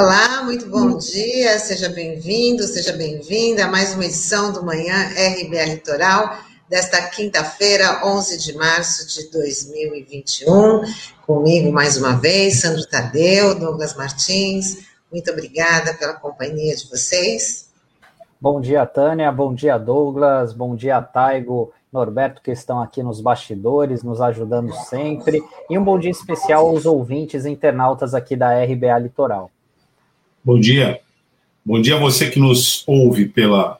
Olá, muito bom dia, seja bem-vindo, seja bem-vinda a mais uma edição do Manhã RBA Litoral, desta quinta-feira, 11 de março de 2021. Comigo mais uma vez, Sandro Tadeu, Douglas Martins. Muito obrigada pela companhia de vocês. Bom dia, Tânia, bom dia, Douglas, bom dia, Taigo, Norberto, que estão aqui nos bastidores, nos ajudando sempre, e um bom dia especial aos ouvintes internautas aqui da RBA Litoral. Bom dia. Bom dia a você que nos ouve pela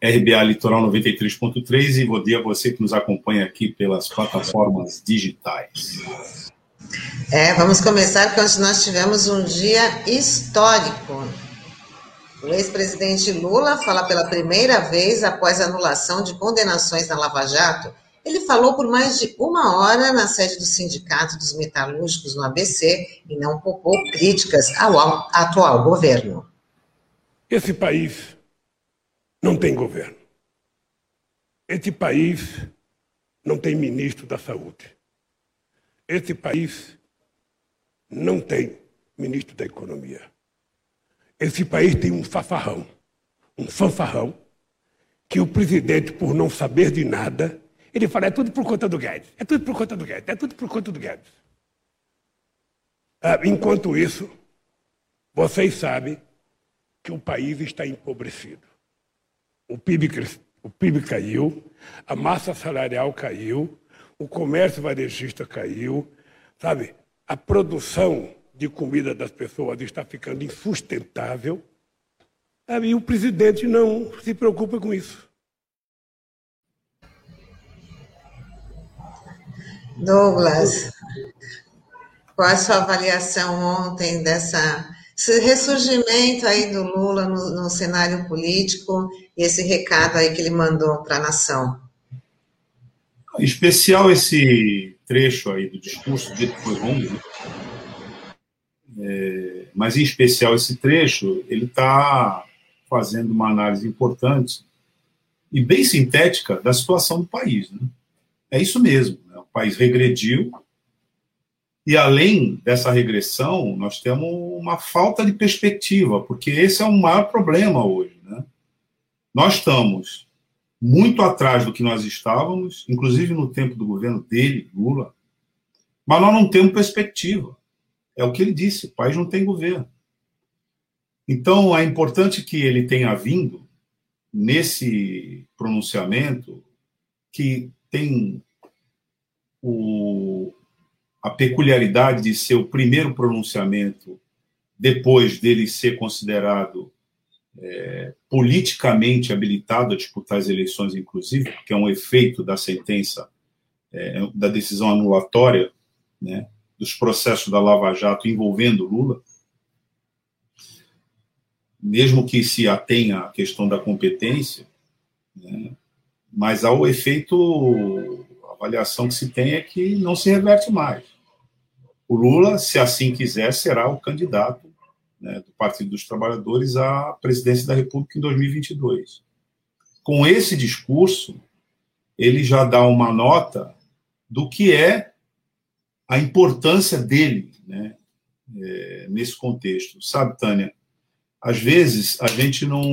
RBA Litoral 93.3 e bom dia a você que nos acompanha aqui pelas plataformas digitais. É, vamos começar porque hoje nós tivemos um dia histórico. O ex-presidente Lula fala pela primeira vez após a anulação de condenações na Lava Jato. Ele falou por mais de uma hora na sede do Sindicato dos Metalúrgicos no ABC e não poupou críticas ao atual governo. Esse país não tem governo. Esse país não tem ministro da Saúde. Esse país não tem ministro da Economia. Esse país tem um fafarrão, um fanfarrão, que o presidente, por não saber de nada, ele fala: é tudo por conta do Guedes, é tudo por conta do Guedes, é tudo por conta do Guedes. Ah, enquanto isso, vocês sabem que o país está empobrecido. O PIB, o PIB caiu, a massa salarial caiu, o comércio varejista caiu, sabe? A produção de comida das pessoas está ficando insustentável. E o presidente não se preocupa com isso. Douglas, qual a sua avaliação ontem dessa esse ressurgimento aí do Lula no, no cenário político e esse recado aí que ele mandou para a nação? Especial esse trecho aí do discurso, dele que foi longo? É, mas em especial esse trecho, ele está fazendo uma análise importante e bem sintética da situação do país. Né? É isso mesmo, né? o país regrediu e além dessa regressão, nós temos uma falta de perspectiva, porque esse é o maior problema hoje. Né? Nós estamos muito atrás do que nós estávamos, inclusive no tempo do governo dele, Lula, mas nós não temos perspectiva. É o que ele disse: o país não tem governo. Então, é importante que ele tenha vindo nesse pronunciamento que tem o, a peculiaridade de ser o primeiro pronunciamento depois dele ser considerado é, politicamente habilitado a disputar as eleições, inclusive, que é um efeito da sentença, é, da decisão anulatória, né, dos processos da Lava Jato envolvendo Lula, mesmo que se atenha à questão da competência, né, mas ao efeito, a avaliação que se tem é que não se reverte mais. O Lula, se assim quiser, será o candidato né, do Partido dos Trabalhadores à presidência da República em 2022. Com esse discurso, ele já dá uma nota do que é a importância dele né, é, nesse contexto. Sabe, Tânia, às vezes a gente não,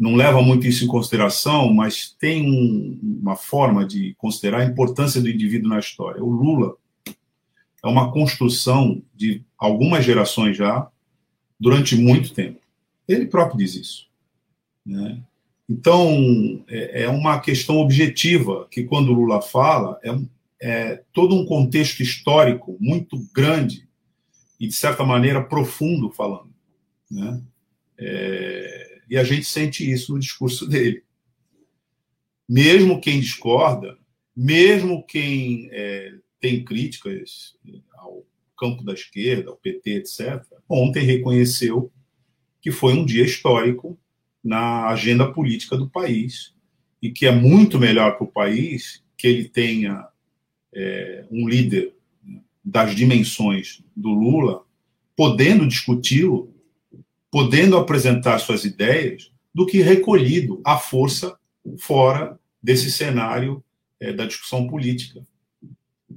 não leva muito isso em consideração, mas tem um, uma forma de considerar a importância do indivíduo na história. O Lula é uma construção de algumas gerações já, durante muito tempo. Ele próprio diz isso. Né? Então, é, é uma questão objetiva que, quando o Lula fala, é é, todo um contexto histórico muito grande e, de certa maneira, profundo falando. Né? É, e a gente sente isso no discurso dele. Mesmo quem discorda, mesmo quem é, tem críticas ao campo da esquerda, ao PT, etc., ontem reconheceu que foi um dia histórico na agenda política do país e que é muito melhor para o país que ele tenha é, um líder das dimensões do Lula, podendo discuti-lo, podendo apresentar suas ideias, do que recolhido à força fora desse cenário é, da discussão política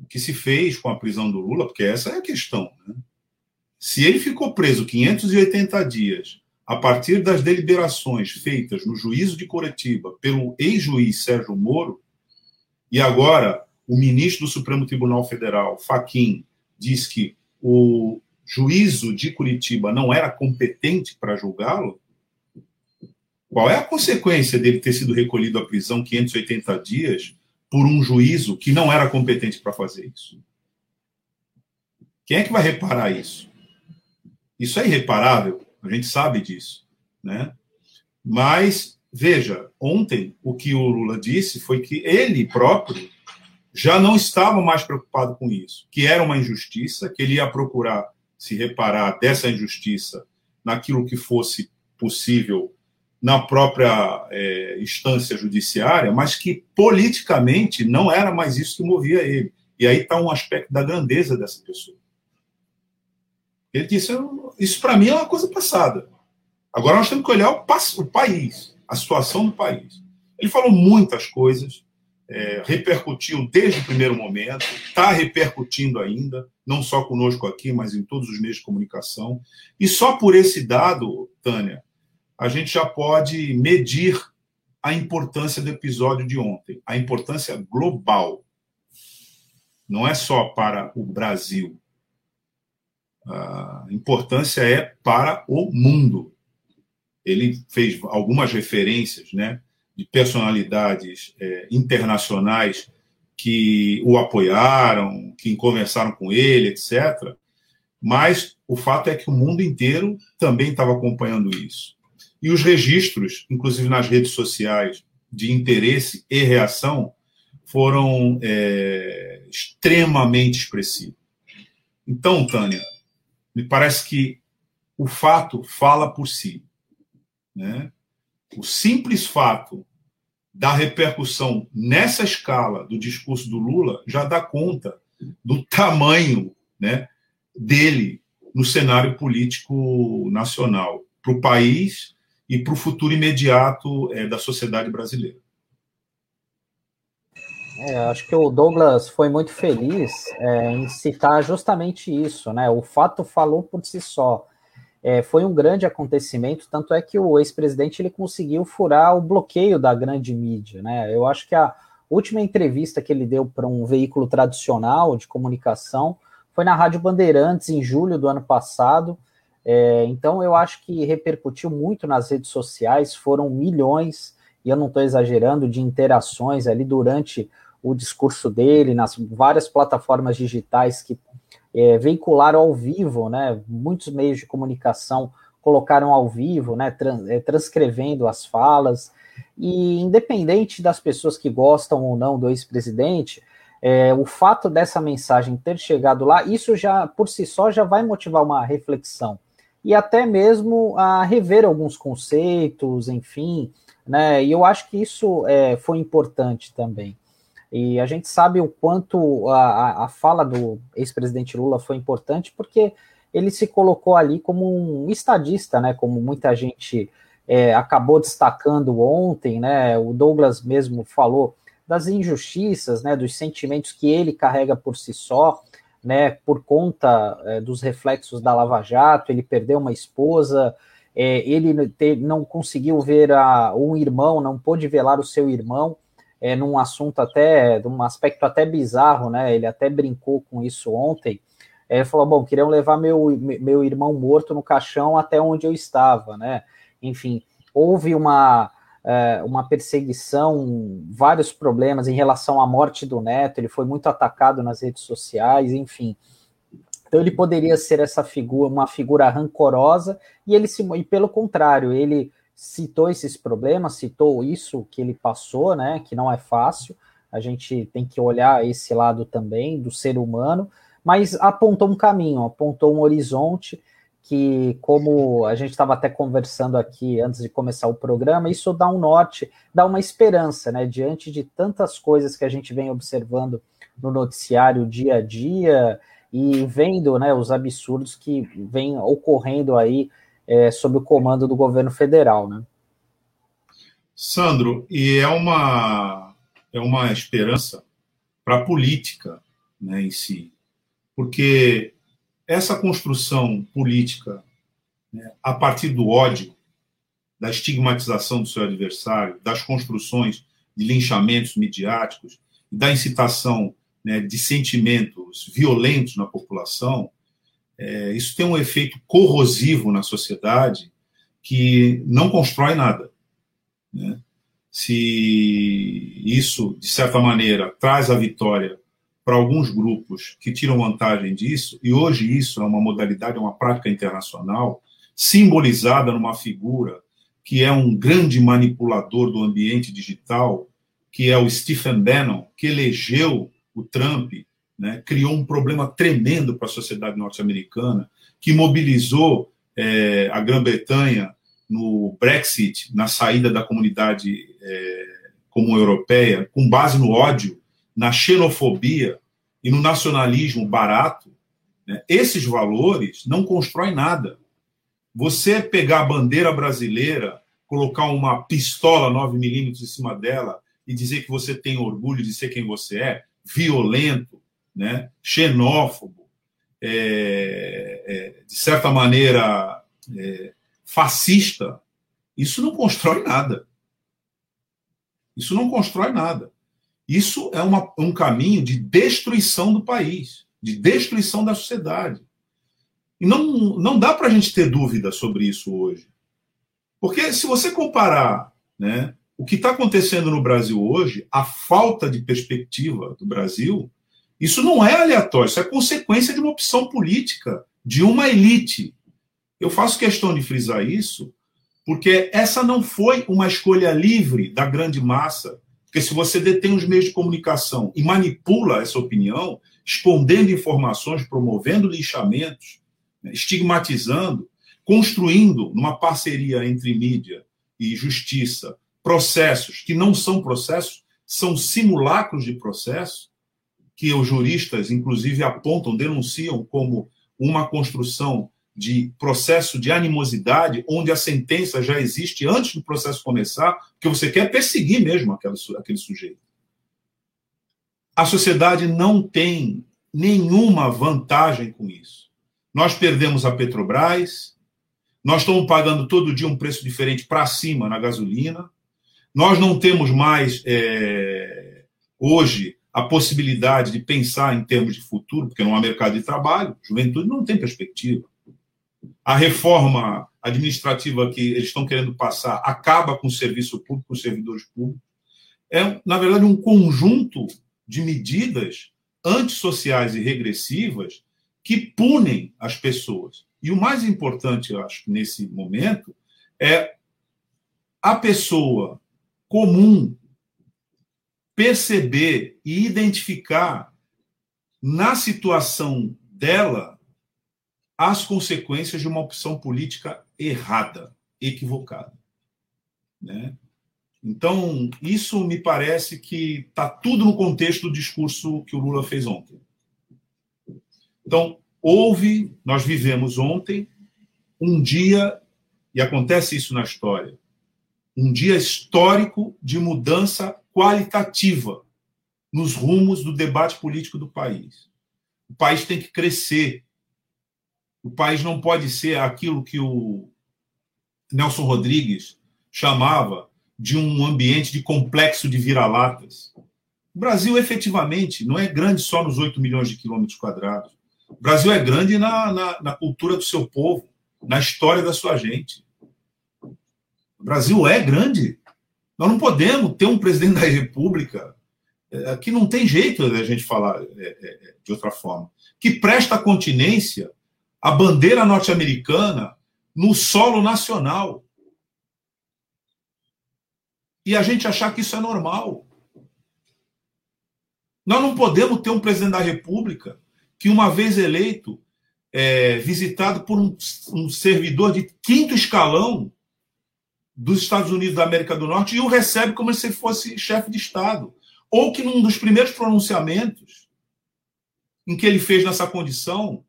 que se fez com a prisão do Lula, porque essa é a questão. Né? Se ele ficou preso 580 dias a partir das deliberações feitas no juízo de Curitiba pelo ex-juiz Sérgio Moro, e agora o ministro do Supremo Tribunal Federal, Faquim, diz que o juízo de Curitiba não era competente para julgá-lo, qual é a consequência dele ter sido recolhido à prisão 580 dias por um juízo que não era competente para fazer isso? Quem é que vai reparar isso? Isso é irreparável, a gente sabe disso, né? Mas veja, ontem o que o Lula disse foi que ele próprio já não estava mais preocupado com isso, que era uma injustiça, que ele ia procurar se reparar dessa injustiça naquilo que fosse possível na própria é, instância judiciária, mas que politicamente não era mais isso que movia ele. E aí está um aspecto da grandeza dessa pessoa. Ele disse: Isso para mim é uma coisa passada. Agora nós temos que olhar o, o país, a situação do país. Ele falou muitas coisas, é, repercutiu desde o primeiro momento, está repercutindo ainda, não só conosco aqui, mas em todos os meios de comunicação. E só por esse dado, Tânia, a gente já pode medir a importância do episódio de ontem, a importância global. Não é só para o Brasil, a importância é para o mundo. Ele fez algumas referências né, de personalidades é, internacionais que o apoiaram, que conversaram com ele, etc. Mas o fato é que o mundo inteiro também estava acompanhando isso. E os registros, inclusive nas redes sociais, de interesse e reação, foram é, extremamente expressivos. Então, Tânia, me parece que o fato fala por si. Né? O simples fato da repercussão nessa escala do discurso do Lula já dá conta do tamanho né, dele no cenário político nacional, para o país e para o futuro imediato é, da sociedade brasileira. É, acho que o Douglas foi muito feliz é, em citar justamente isso, né? O fato falou por si só. É, foi um grande acontecimento, tanto é que o ex-presidente ele conseguiu furar o bloqueio da grande mídia, né? Eu acho que a última entrevista que ele deu para um veículo tradicional de comunicação foi na Rádio Bandeirantes em julho do ano passado. É, então eu acho que repercutiu muito nas redes sociais, foram milhões, e eu não estou exagerando, de interações ali durante o discurso dele nas várias plataformas digitais que é, veicularam ao vivo, né? Muitos meios de comunicação colocaram ao vivo, né? Trans, é, transcrevendo as falas. E independente das pessoas que gostam ou não do ex-presidente, é, o fato dessa mensagem ter chegado lá, isso já por si só já vai motivar uma reflexão e até mesmo a rever alguns conceitos, enfim, né? E eu acho que isso é, foi importante também. E a gente sabe o quanto a, a fala do ex-presidente Lula foi importante, porque ele se colocou ali como um estadista, né? Como muita gente é, acabou destacando ontem, né? O Douglas mesmo falou das injustiças, né? Dos sentimentos que ele carrega por si só, né? Por conta é, dos reflexos da Lava Jato, ele perdeu uma esposa, é, ele te, não conseguiu ver a, um irmão, não pôde velar o seu irmão é, num assunto até, num aspecto até bizarro, né? Ele até brincou com isso ontem. É, falou: bom, queriam levar meu, meu irmão morto no caixão até onde eu estava, né? Enfim, houve uma, é, uma perseguição, vários problemas em relação à morte do neto, ele foi muito atacado nas redes sociais, enfim. Então ele poderia ser essa figura, uma figura rancorosa, e ele se, e pelo contrário, ele citou esses problemas, citou isso que ele passou, né, que não é fácil, a gente tem que olhar esse lado também do ser humano, mas apontou um caminho, apontou um horizonte que, como a gente estava até conversando aqui antes de começar o programa, isso dá um norte, dá uma esperança, né, diante de tantas coisas que a gente vem observando no noticiário dia a dia e vendo, né, os absurdos que vêm ocorrendo aí é, sob o comando do governo federal, né? Sandro, e é uma é uma esperança para a política, né, em si, porque essa construção política né, a partir do ódio, da estigmatização do seu adversário, das construções de linchamentos midiáticos, da incitação né, de sentimentos violentos na população, é, isso tem um efeito corrosivo na sociedade que não constrói nada. Né? Se isso, de certa maneira, traz a vitória para alguns grupos que tiram vantagem disso, e hoje isso é uma modalidade, é uma prática internacional, simbolizada numa figura que é um grande manipulador do ambiente digital, que é o Stephen Bannon, que elegeu o Trump, né, criou um problema tremendo para a sociedade norte-americana, que mobilizou é, a Grã-Bretanha no Brexit, na saída da comunidade é, comum europeia, com base no ódio, na xenofobia e no nacionalismo barato, né, esses valores não constroem nada. Você pegar a bandeira brasileira, colocar uma pistola 9 milímetros em cima dela e dizer que você tem orgulho de ser quem você é, violento, né, xenófobo, é, é, de certa maneira é, fascista, isso não constrói nada. Isso não constrói nada. Isso é uma, um caminho de destruição do país, de destruição da sociedade. E não, não dá para a gente ter dúvida sobre isso hoje. Porque se você comparar né, o que está acontecendo no Brasil hoje, a falta de perspectiva do Brasil, isso não é aleatório, isso é consequência de uma opção política, de uma elite. Eu faço questão de frisar isso, porque essa não foi uma escolha livre da grande massa. Porque se você detém os meios de comunicação e manipula essa opinião, escondendo informações, promovendo lixamentos, né, estigmatizando, construindo numa parceria entre mídia e justiça processos que não são processos, são simulacros de processo, que os juristas, inclusive, apontam, denunciam como uma construção de processo de animosidade, onde a sentença já existe antes do processo começar, porque você quer perseguir mesmo aquele, sujeito. A sociedade não tem nenhuma vantagem com isso. Nós perdemos a Petrobras, nós estamos pagando todo dia um preço diferente para cima na gasolina, nós não temos mais, é, hoje, a possibilidade de pensar em termos de futuro, porque não há mercado de trabalho, juventude não tem perspectiva. A reforma administrativa que eles estão querendo passar acaba com o serviço público, com os servidores públicos. É, na verdade, um conjunto de medidas antissociais e regressivas que punem as pessoas. E o mais importante, eu acho, nesse momento, é a pessoa comum perceber e identificar na situação dela as consequências de uma opção política errada, equivocada. Né? Então, isso me parece que está tudo no contexto do discurso que o Lula fez ontem. Então, houve, nós vivemos ontem, um dia, e acontece isso na história, um dia histórico de mudança qualitativa nos rumos do debate político do país. O país tem que crescer. O país não pode ser aquilo que o Nelson Rodrigues chamava de um ambiente de complexo de vira-latas. O Brasil, efetivamente, não é grande só nos 8 milhões de quilômetros quadrados. O Brasil é grande na, na, na cultura do seu povo, na história da sua gente. O Brasil é grande. Nós não podemos ter um presidente da República é, que não tem jeito da gente falar é, é, de outra forma, que presta continência à bandeira norte-americana no solo nacional. E a gente achar que isso é normal. Nós não podemos ter um presidente da República que, uma vez eleito, é, visitado por um, um servidor de quinto escalão, dos Estados Unidos da América do Norte e o recebe como se fosse chefe de Estado. Ou que num dos primeiros pronunciamentos em que ele fez nessa condição,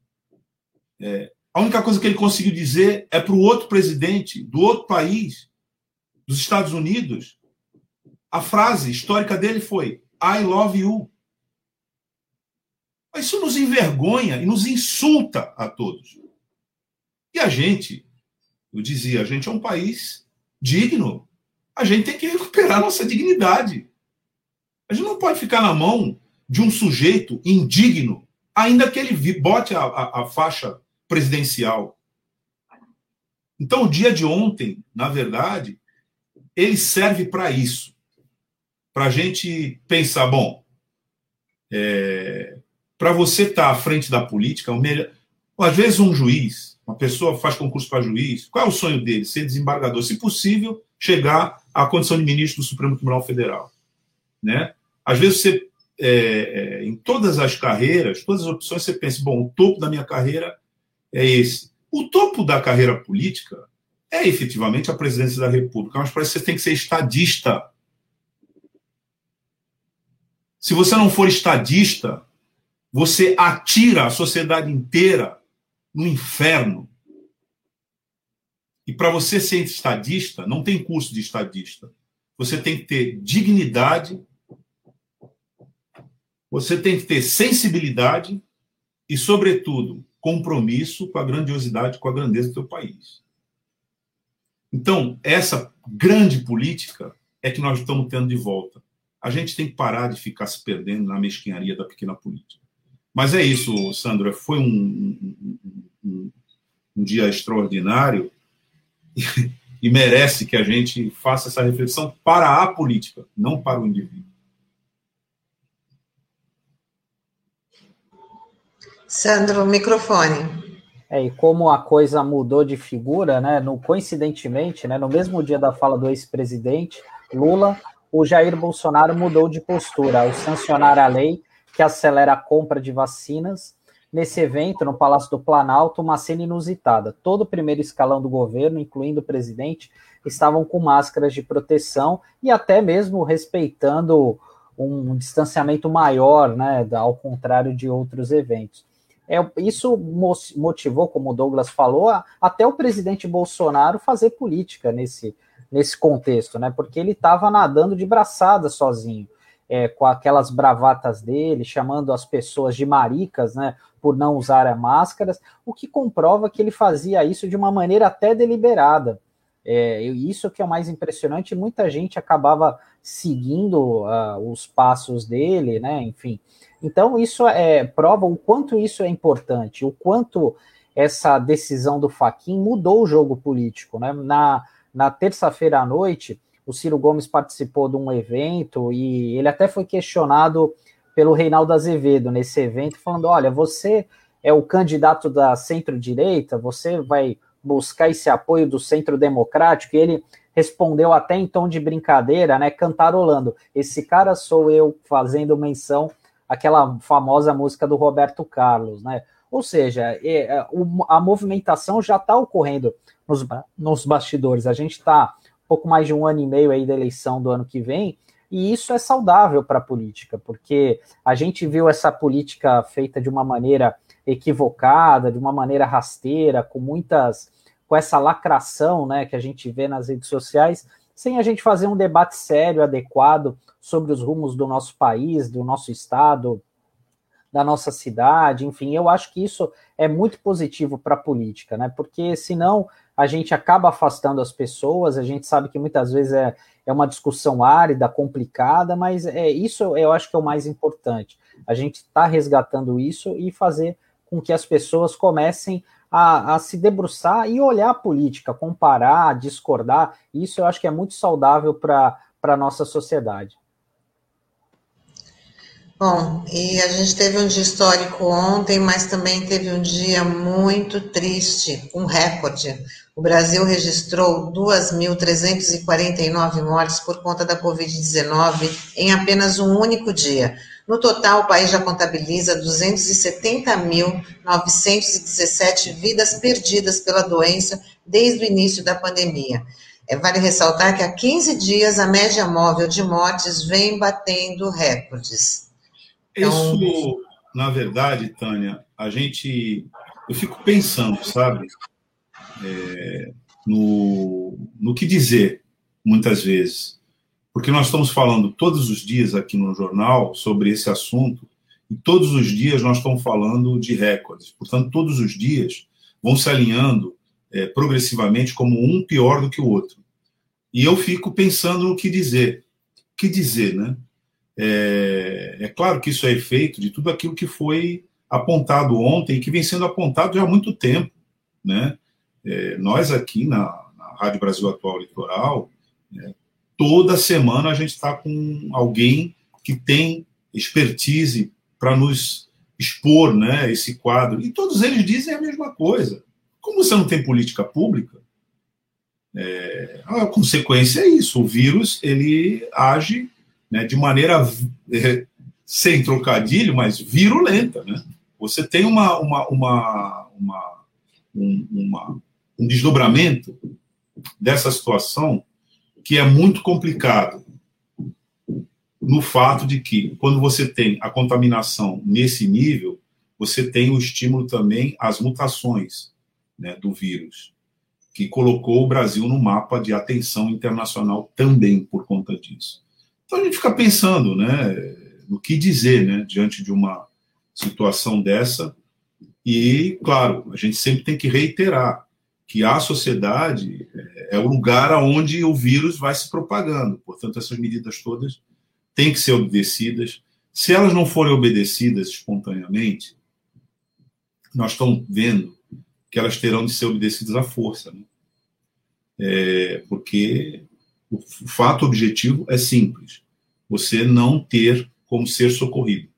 é, a única coisa que ele conseguiu dizer é para o outro presidente do outro país, dos Estados Unidos, a frase histórica dele foi I love you. Isso nos envergonha e nos insulta a todos. E a gente, eu dizia, a gente é um país digno. A gente tem que recuperar nossa dignidade. A gente não pode ficar na mão de um sujeito indigno, ainda que ele bote a, a, a faixa presidencial. Então, o dia de ontem, na verdade, ele serve para isso. Para a gente pensar, bom, é, para você estar tá à frente da política, melhor, às vezes um juiz, uma pessoa faz concurso para juiz, qual é o sonho dele? Ser desembargador, se possível, chegar à condição de ministro do Supremo Tribunal Federal. Né? Às vezes você, é, é, em todas as carreiras, todas as opções, você pensa, bom, o topo da minha carreira é esse. O topo da carreira política é efetivamente a presidência da República, mas parece que você tem que ser estadista. Se você não for estadista, você atira a sociedade inteira no inferno. E para você ser estadista, não tem curso de estadista. Você tem que ter dignidade, você tem que ter sensibilidade e, sobretudo, compromisso com a grandiosidade, com a grandeza do teu país. Então, essa grande política é que nós estamos tendo de volta. A gente tem que parar de ficar se perdendo na mesquinharia da pequena política. Mas é isso, Sandra. Foi um, um, um, um dia extraordinário e, e merece que a gente faça essa reflexão para a política, não para o indivíduo. Sandro, microfone. É, e como a coisa mudou de figura, né? No, coincidentemente, né, no mesmo dia da fala do ex-presidente Lula, o Jair Bolsonaro mudou de postura ao sancionar a lei que acelera a compra de vacinas. Nesse evento, no Palácio do Planalto, uma cena inusitada. Todo o primeiro escalão do governo, incluindo o presidente, estavam com máscaras de proteção e até mesmo respeitando um distanciamento maior, né, ao contrário de outros eventos. É, isso motivou, como o Douglas falou, a, até o presidente Bolsonaro fazer política nesse, nesse contexto, né? Porque ele estava nadando de braçada sozinho, é, com aquelas bravatas dele, chamando as pessoas de maricas, né? Por não usar máscaras, o que comprova que ele fazia isso de uma maneira até deliberada. É, isso que é o mais impressionante, muita gente acabava seguindo uh, os passos dele, né? Enfim. Então, isso é prova o quanto isso é importante, o quanto essa decisão do Faquin mudou o jogo político. Né? Na, na terça-feira à noite, o Ciro Gomes participou de um evento e ele até foi questionado pelo Reinaldo Azevedo nesse evento, falando: olha, você é o candidato da centro-direita, você vai buscar esse apoio do centro democrático, e ele respondeu até em tom de brincadeira, né, cantarolando: esse cara sou eu fazendo menção aquela famosa música do Roberto Carlos, né? Ou seja, é, é, a movimentação já está ocorrendo nos, nos bastidores. A gente está pouco mais de um ano e meio aí da eleição do ano que vem, e isso é saudável para a política, porque a gente viu essa política feita de uma maneira equivocada, de uma maneira rasteira, com muitas com essa lacração, né, que a gente vê nas redes sociais, sem a gente fazer um debate sério, adequado sobre os rumos do nosso país, do nosso estado, da nossa cidade, enfim, eu acho que isso é muito positivo para a política, né? Porque senão a gente acaba afastando as pessoas, a gente sabe que muitas vezes é, é uma discussão árida, complicada, mas é isso eu acho que é o mais importante. A gente está resgatando isso e fazer com que as pessoas comecem a, a, se debruçar e olhar a política, comparar, discordar. Isso eu acho que é muito saudável para a nossa sociedade. Bom, e a gente teve um dia histórico ontem, mas também teve um dia muito triste, um recorde. O Brasil registrou 2.349 mortes por conta da Covid-19 em apenas um único dia. No total, o país já contabiliza 270.917 vidas perdidas pela doença desde o início da pandemia. É, vale ressaltar que há 15 dias a média móvel de mortes vem batendo recordes. Então... Isso, na verdade, Tânia, a gente. Eu fico pensando, sabe? É, no, no que dizer, muitas vezes porque nós estamos falando todos os dias aqui no jornal sobre esse assunto E todos os dias nós estamos falando de recordes. Portanto, todos os dias vão se alinhando é, progressivamente como um pior do que o outro. E eu fico pensando no que dizer. O que dizer, né? É, é claro que isso é efeito de tudo aquilo que foi apontado ontem e que vem sendo apontado já há muito tempo, né? É, nós aqui na, na, Rádio Brasil Atual Litoral, é, toda semana a gente está com alguém que tem expertise para nos expor né, esse quadro. E todos eles dizem a mesma coisa. Como você não tem política pública, é, a consequência é isso. O vírus ele age né, de maneira é, sem trocadilho, mas virulenta. Né? Você tem uma, uma, uma, uma, um, uma, um desdobramento dessa situação que é muito complicado no fato de que, quando você tem a contaminação nesse nível, você tem o estímulo também às mutações né, do vírus, que colocou o Brasil no mapa de atenção internacional também por conta disso. Então a gente fica pensando né, no que dizer né, diante de uma situação dessa, e, claro, a gente sempre tem que reiterar que a sociedade é, é o lugar onde o vírus vai se propagando. Portanto, essas medidas todas têm que ser obedecidas. Se elas não forem obedecidas espontaneamente, nós estamos vendo que elas terão de ser obedecidas à força. Né? É, porque o fato objetivo é simples: você não ter como ser socorrido.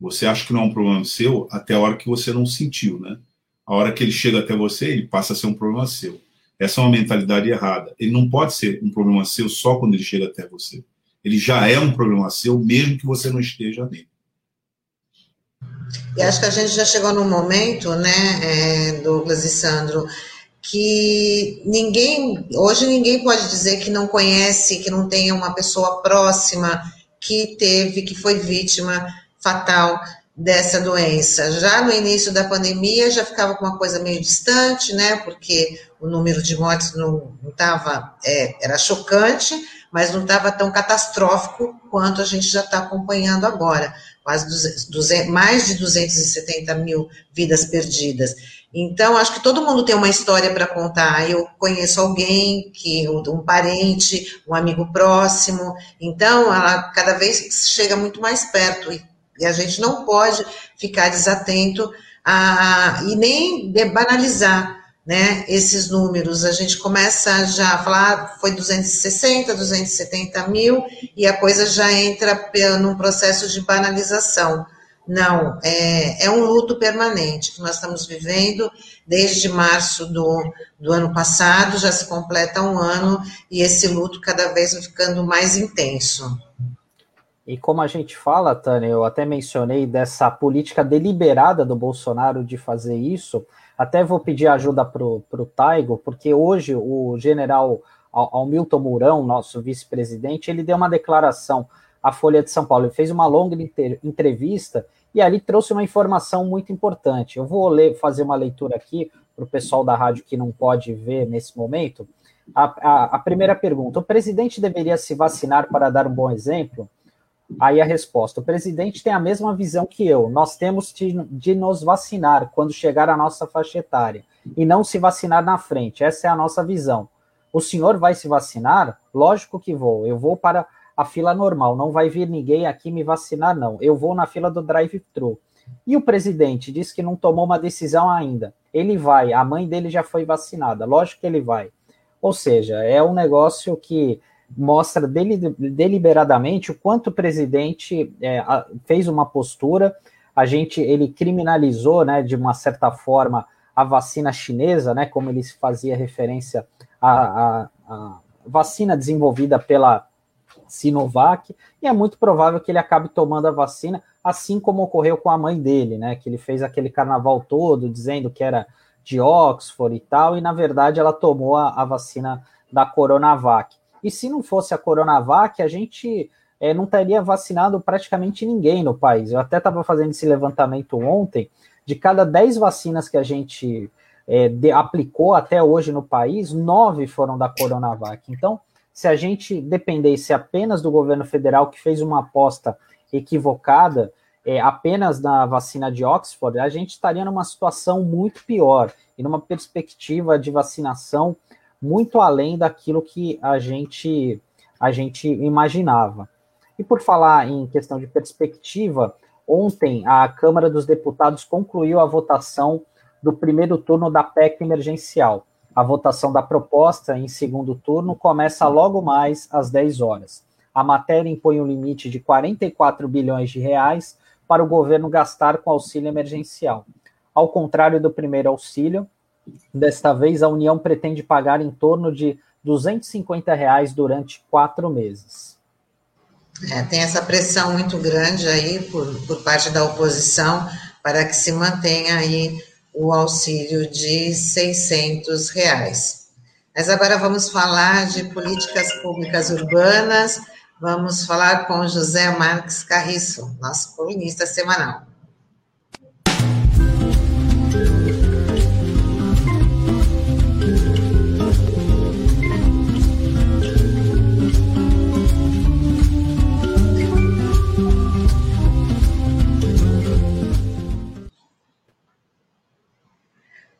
Você acha que não é um problema seu até a hora que você não sentiu, né? A hora que ele chega até você, ele passa a ser um problema seu. Essa é uma mentalidade errada. Ele não pode ser um problema seu só quando ele chega até você ele já é um problema seu, mesmo que você não esteja nele. E acho que a gente já chegou num momento, né, é, Douglas e Sandro, que ninguém, hoje ninguém pode dizer que não conhece, que não tenha uma pessoa próxima que teve, que foi vítima fatal dessa doença. Já no início da pandemia já ficava com uma coisa meio distante, né, porque o número de mortes não estava, é, era chocante, mas não estava tão catastrófico quanto a gente já está acompanhando agora, quase 200, mais de 270 mil vidas perdidas. Então, acho que todo mundo tem uma história para contar. Eu conheço alguém, que um parente, um amigo próximo. Então, ela cada vez chega muito mais perto e, e a gente não pode ficar desatento a, e nem banalizar né, esses números. A gente começa já a falar, foi 260, 270 mil, e a coisa já entra num processo de banalização. Não, é, é um luto permanente que nós estamos vivendo desde março do, do ano passado, já se completa um ano, e esse luto cada vez ficando mais intenso. E como a gente fala, Tânia, eu até mencionei dessa política deliberada do Bolsonaro de fazer isso, até vou pedir ajuda para o Taigo, porque hoje o general Hamilton Mourão, nosso vice-presidente, ele deu uma declaração à Folha de São Paulo. Ele fez uma longa entrevista e ali trouxe uma informação muito importante. Eu vou ler, fazer uma leitura aqui para o pessoal da rádio que não pode ver nesse momento. A, a, a primeira pergunta: o presidente deveria se vacinar para dar um bom exemplo? Aí a resposta: o presidente tem a mesma visão que eu. Nós temos de, de, nos vacinar quando chegar a nossa faixa etária e não se vacinar na frente. Essa é a nossa visão. O senhor vai se vacinar? Lógico que vou. Eu vou para a fila normal. Não vai vir ninguém aqui me vacinar, não. Eu vou na fila do drive-thru. E o presidente diz que não tomou uma decisão ainda. Ele vai. A mãe dele já foi vacinada. Lógico que ele vai. Ou seja, é um negócio que mostra deliberadamente o quanto o presidente é, fez uma postura. A gente, ele criminalizou, né, de uma certa forma, a vacina chinesa, né, como ele fazia referência à, à, à vacina desenvolvida pela Sinovac, e é muito provável que ele acabe tomando a vacina, assim como ocorreu com a mãe dele, né, que ele fez aquele carnaval todo dizendo que era de Oxford e tal, e na verdade ela tomou a, a vacina da Coronavac. E se não fosse a Coronavac, a gente é, não teria vacinado praticamente ninguém no país. Eu até estava fazendo esse levantamento ontem. De cada 10 vacinas que a gente é, de, aplicou até hoje no país, nove foram da Coronavac. Então, se a gente dependesse apenas do governo federal, que fez uma aposta equivocada, é, apenas na vacina de Oxford, a gente estaria numa situação muito pior e numa perspectiva de vacinação muito além daquilo que a gente, a gente imaginava. E por falar em questão de perspectiva, ontem a Câmara dos Deputados concluiu a votação do primeiro turno da PEC emergencial. A votação da proposta em segundo turno começa logo mais às 10 horas. A matéria impõe um limite de 44 bilhões de reais para o governo gastar com auxílio emergencial. Ao contrário do primeiro auxílio, desta vez a União pretende pagar em torno de 250 reais durante quatro meses. É, tem essa pressão muito grande aí por, por parte da oposição para que se mantenha aí o auxílio de 600 reais. Mas agora vamos falar de políticas públicas urbanas Vamos falar com José Marques Carriço, nosso colunista semanal.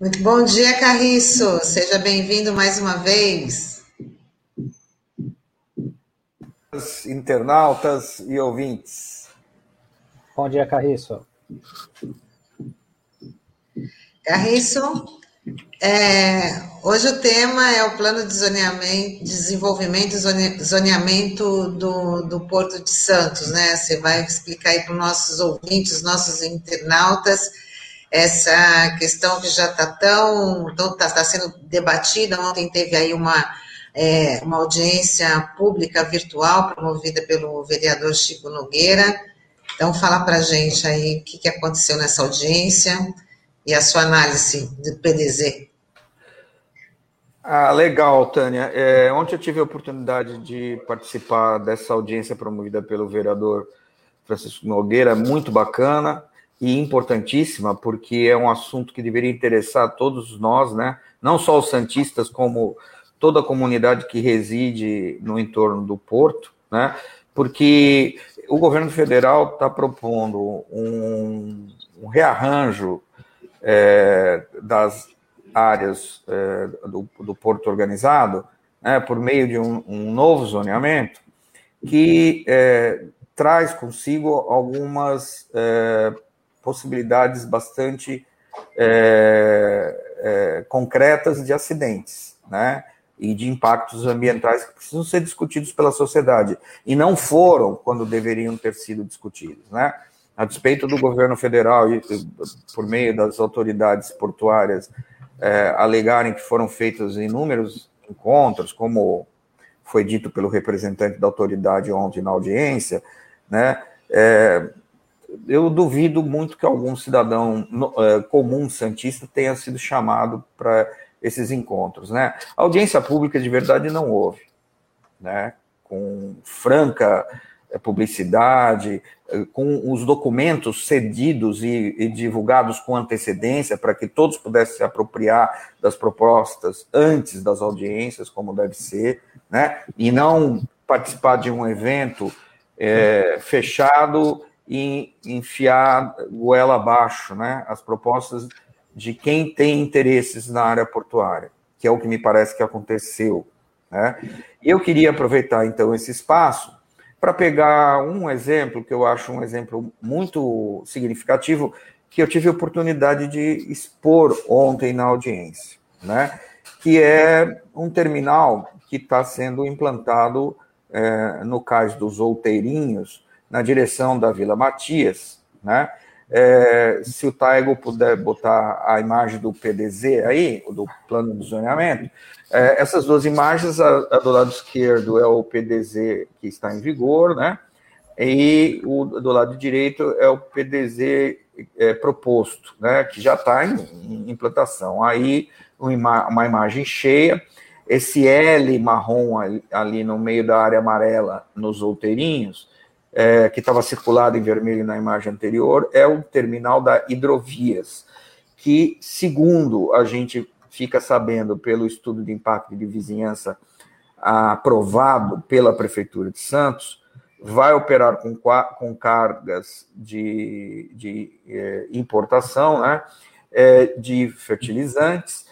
Muito bom dia, Carriço. Seja bem-vindo mais uma vez. internautas e ouvintes. Bom dia, Carriço. Carriço, é, hoje o tema é o plano de zoneamento, desenvolvimento e zoneamento do, do Porto de Santos, né? Você vai explicar aí para os nossos ouvintes, nossos internautas, essa questão que já está tão, está tá sendo debatida. Ontem teve aí uma é, uma audiência pública virtual promovida pelo vereador Chico Nogueira. Então, fala para gente aí o que, que aconteceu nessa audiência e a sua análise do PDZ. Ah, legal, Tânia. É, ontem eu tive a oportunidade de participar dessa audiência promovida pelo vereador Francisco Nogueira, muito bacana e importantíssima, porque é um assunto que deveria interessar todos nós, né? Não só os santistas, como toda a comunidade que reside no entorno do porto, né? Porque o governo federal está propondo um, um rearranjo é, das áreas é, do, do, porto organizado, né, por meio de um, um novo zoneamento, que é, traz consigo algumas é, possibilidades bastante é, é, concretas de acidentes, né? e de impactos ambientais que precisam ser discutidos pela sociedade e não foram quando deveriam ter sido discutidos, né? A despeito do governo federal e por meio das autoridades portuárias é, alegarem que foram feitos inúmeros encontros, como foi dito pelo representante da autoridade ontem na audiência, né? É, eu duvido muito que algum cidadão é, comum santista tenha sido chamado para esses encontros, né? Audiência pública de verdade não houve, né? Com franca eh, publicidade, eh, com os documentos cedidos e, e divulgados com antecedência para que todos pudessem se apropriar das propostas antes das audiências, como deve ser, né? E não participar de um evento é, fechado e enfiar goela abaixo, né? As propostas de quem tem interesses na área portuária, que é o que me parece que aconteceu. Né? Eu queria aproveitar, então, esse espaço para pegar um exemplo que eu acho um exemplo muito significativo, que eu tive a oportunidade de expor ontem na audiência, né? que é um terminal que está sendo implantado é, no cais dos Outeirinhos, na direção da Vila Matias, né? É, se o Taigo puder botar a imagem do PDZ aí, do plano de zoneamento, é, essas duas imagens, a, a, do lado esquerdo é o PDZ que está em vigor, né? E o do lado direito é o PDZ é, proposto, né? Que já está em, em, implantação. Aí uma, uma imagem cheia, esse L marrom ali, ali no meio da área amarela nos outeirinhos, é, que estava circulado em vermelho na imagem anterior, é o terminal da Hidrovias, que, segundo a gente fica sabendo pelo estudo de impacto de vizinhança aprovado pela Prefeitura de Santos, vai operar com, com cargas de, de é, importação né, é, de fertilizantes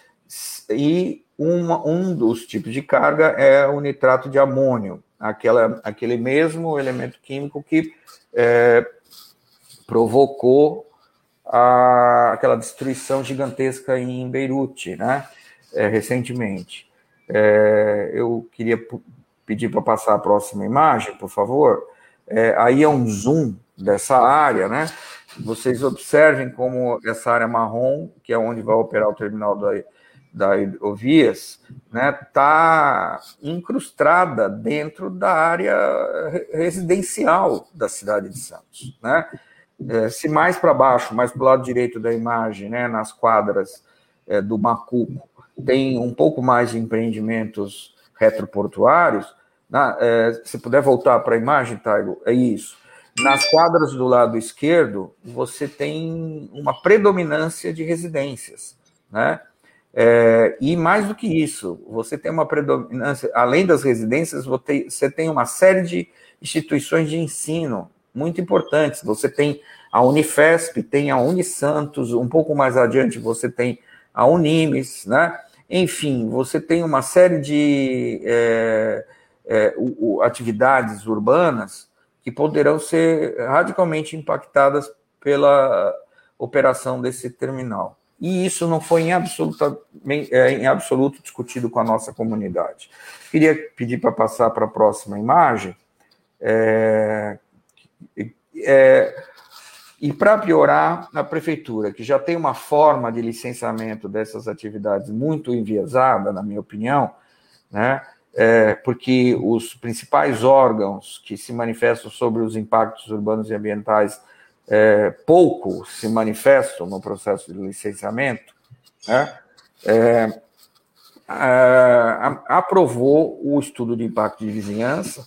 e uma, um dos tipos de carga é o nitrato de amônio, aquela, aquele mesmo elemento químico que é, provocou a, aquela destruição gigantesca em Beirute, né, é, recentemente. É, eu queria pedir para passar a próxima imagem, por favor. É, aí é um zoom dessa área, né? Vocês observem como essa área marrom, que é onde vai operar o terminal da, da hidrovias, né, está incrustada dentro da área residencial da cidade de Santos, né? É, se mais para baixo, mais para o lado direito da imagem, né, nas quadras é, do Macuco, tem um pouco mais de empreendimentos retroportuários, na, é, se puder voltar para a imagem, Taigo, é isso. Nas quadras do lado esquerdo, você tem uma predominância de residências, né? É, e mais do que isso, você tem uma predominância, além das residências, você tem uma série de instituições de ensino muito importantes. Você tem a Unifesp, tem a Unisantos, um pouco mais adiante você tem a Unimes, né? Enfim, você tem uma série de é, é, atividades urbanas que poderão ser radicalmente impactadas pela operação desse terminal. E isso não foi em, é, em absoluto discutido com a nossa comunidade. Queria pedir para passar para a próxima imagem. É, é, e para piorar, a prefeitura, que já tem uma forma de licenciamento dessas atividades muito enviesada, na minha opinião, né, é, porque os principais órgãos que se manifestam sobre os impactos urbanos e ambientais é, pouco se manifestam no processo de licenciamento, né, é, aprovou o estudo de impacto de vizinhança,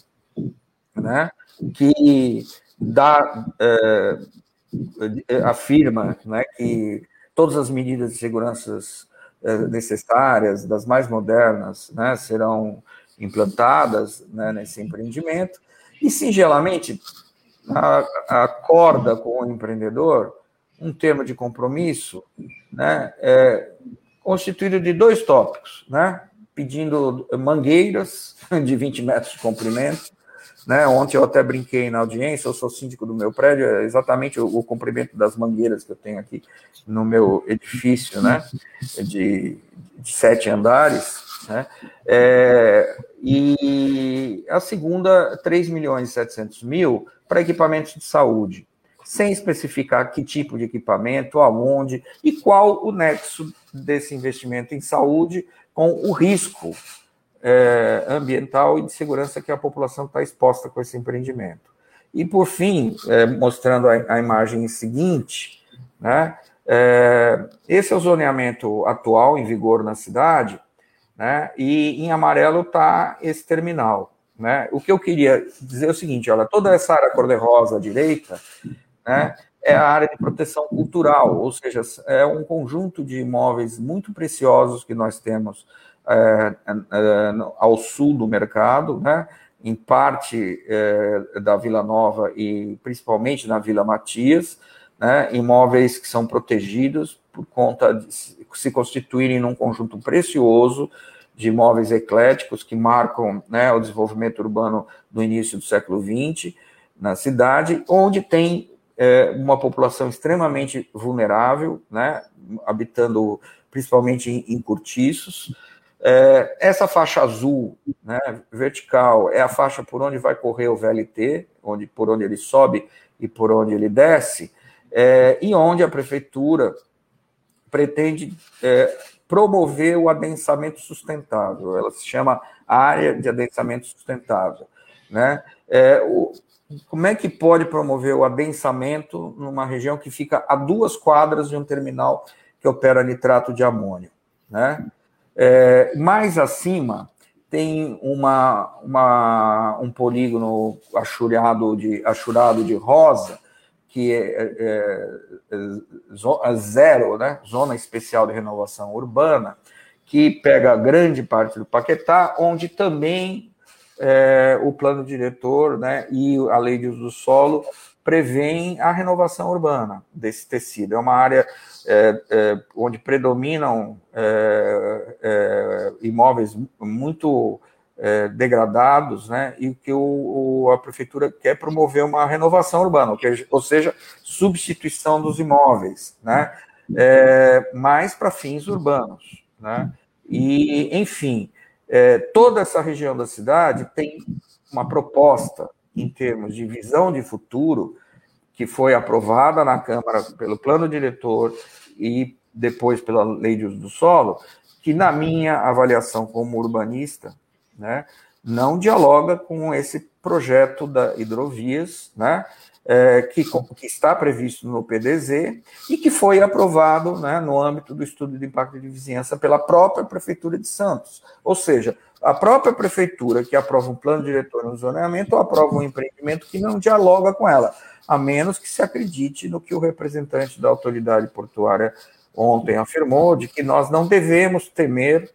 né, que dá, é, afirma né, que todas as medidas de segurança é, necessárias, das mais modernas, né, serão implantadas né, nesse empreendimento, e, singelamente, acorda com o empreendedor um termo de compromisso né, é, constituído de dois tópicos, né, pedindo mangueiras de 20 metros de comprimento, né? Ontem eu até brinquei na audiência, eu sou síndico do meu prédio, é exatamente o, o comprimento das mangueiras que eu tenho aqui no meu edifício, né? De, de sete andares, né? É, e a segunda, 3 milhões e 700 mil para equipamentos de saúde, sem especificar que tipo de equipamento, aonde e qual o nexo desse investimento em saúde com o risco é, ambiental e de segurança que a população está exposta com esse empreendimento. E, por fim, é, mostrando a, a, imagem seguinte, né, é, esse é o zoneamento atual em vigor na cidade, né, e em amarelo está esse terminal. Né? O que eu queria dizer é o seguinte: olha, toda essa área cor-de-rosa à direita né, é a área de proteção cultural, ou seja, é um conjunto de imóveis muito preciosos que nós temos é, é, ao sul do mercado, né? em parte é, da Vila Nova e principalmente na Vila Matias, né? imóveis que são protegidos por conta de se constituírem num conjunto precioso de imóveis ecléticos que marcam né, o desenvolvimento urbano do início do século XX na cidade, onde tem é, uma população extremamente vulnerável, né, habitando principalmente em, em cortiços, é, essa faixa azul, né, vertical, é a faixa por onde vai correr o VLT, onde, por onde ele sobe e por onde ele desce, é, e onde a prefeitura pretende é, promover o adensamento sustentável. Ela se chama área de adensamento sustentável. Né? É, o, como é que pode promover o adensamento numa região que fica a duas quadras de um terminal que opera nitrato de amônio? Né? É, mais acima tem uma, uma, um polígono achurado de, achurado de rosa, que é, é, é, zero, né? Zona Especial de Renovação Urbana, que pega grande parte do Paquetá, onde também é, o plano diretor né, e a lei de uso do solo prevêem a renovação urbana desse tecido. É uma área é, é, onde predominam é, é imóveis muito é, degradados, né, e que o, o, a prefeitura quer promover uma renovação urbana, ou seja, substituição dos imóveis, né, é, mais para fins urbanos, né, e, enfim, toda essa região da cidade tem uma proposta em termos de visão de futuro, que foi aprovada na Câmara pelo plano diretor e depois pela lei de uso do solo, que na minha avaliação como urbanista, né, não dialoga com esse projeto da hidrovias, né, é, que, que, está previsto no PDZ e que foi aprovado né, no âmbito do estudo de impacto de vizinhança pela própria Prefeitura de Santos. Ou seja, a própria prefeitura que aprova um plano diretor no zoneamento ou aprova um empreendimento que não dialoga com ela, a menos que se acredite no que o representante da autoridade portuária ontem afirmou, de que nós não devemos temer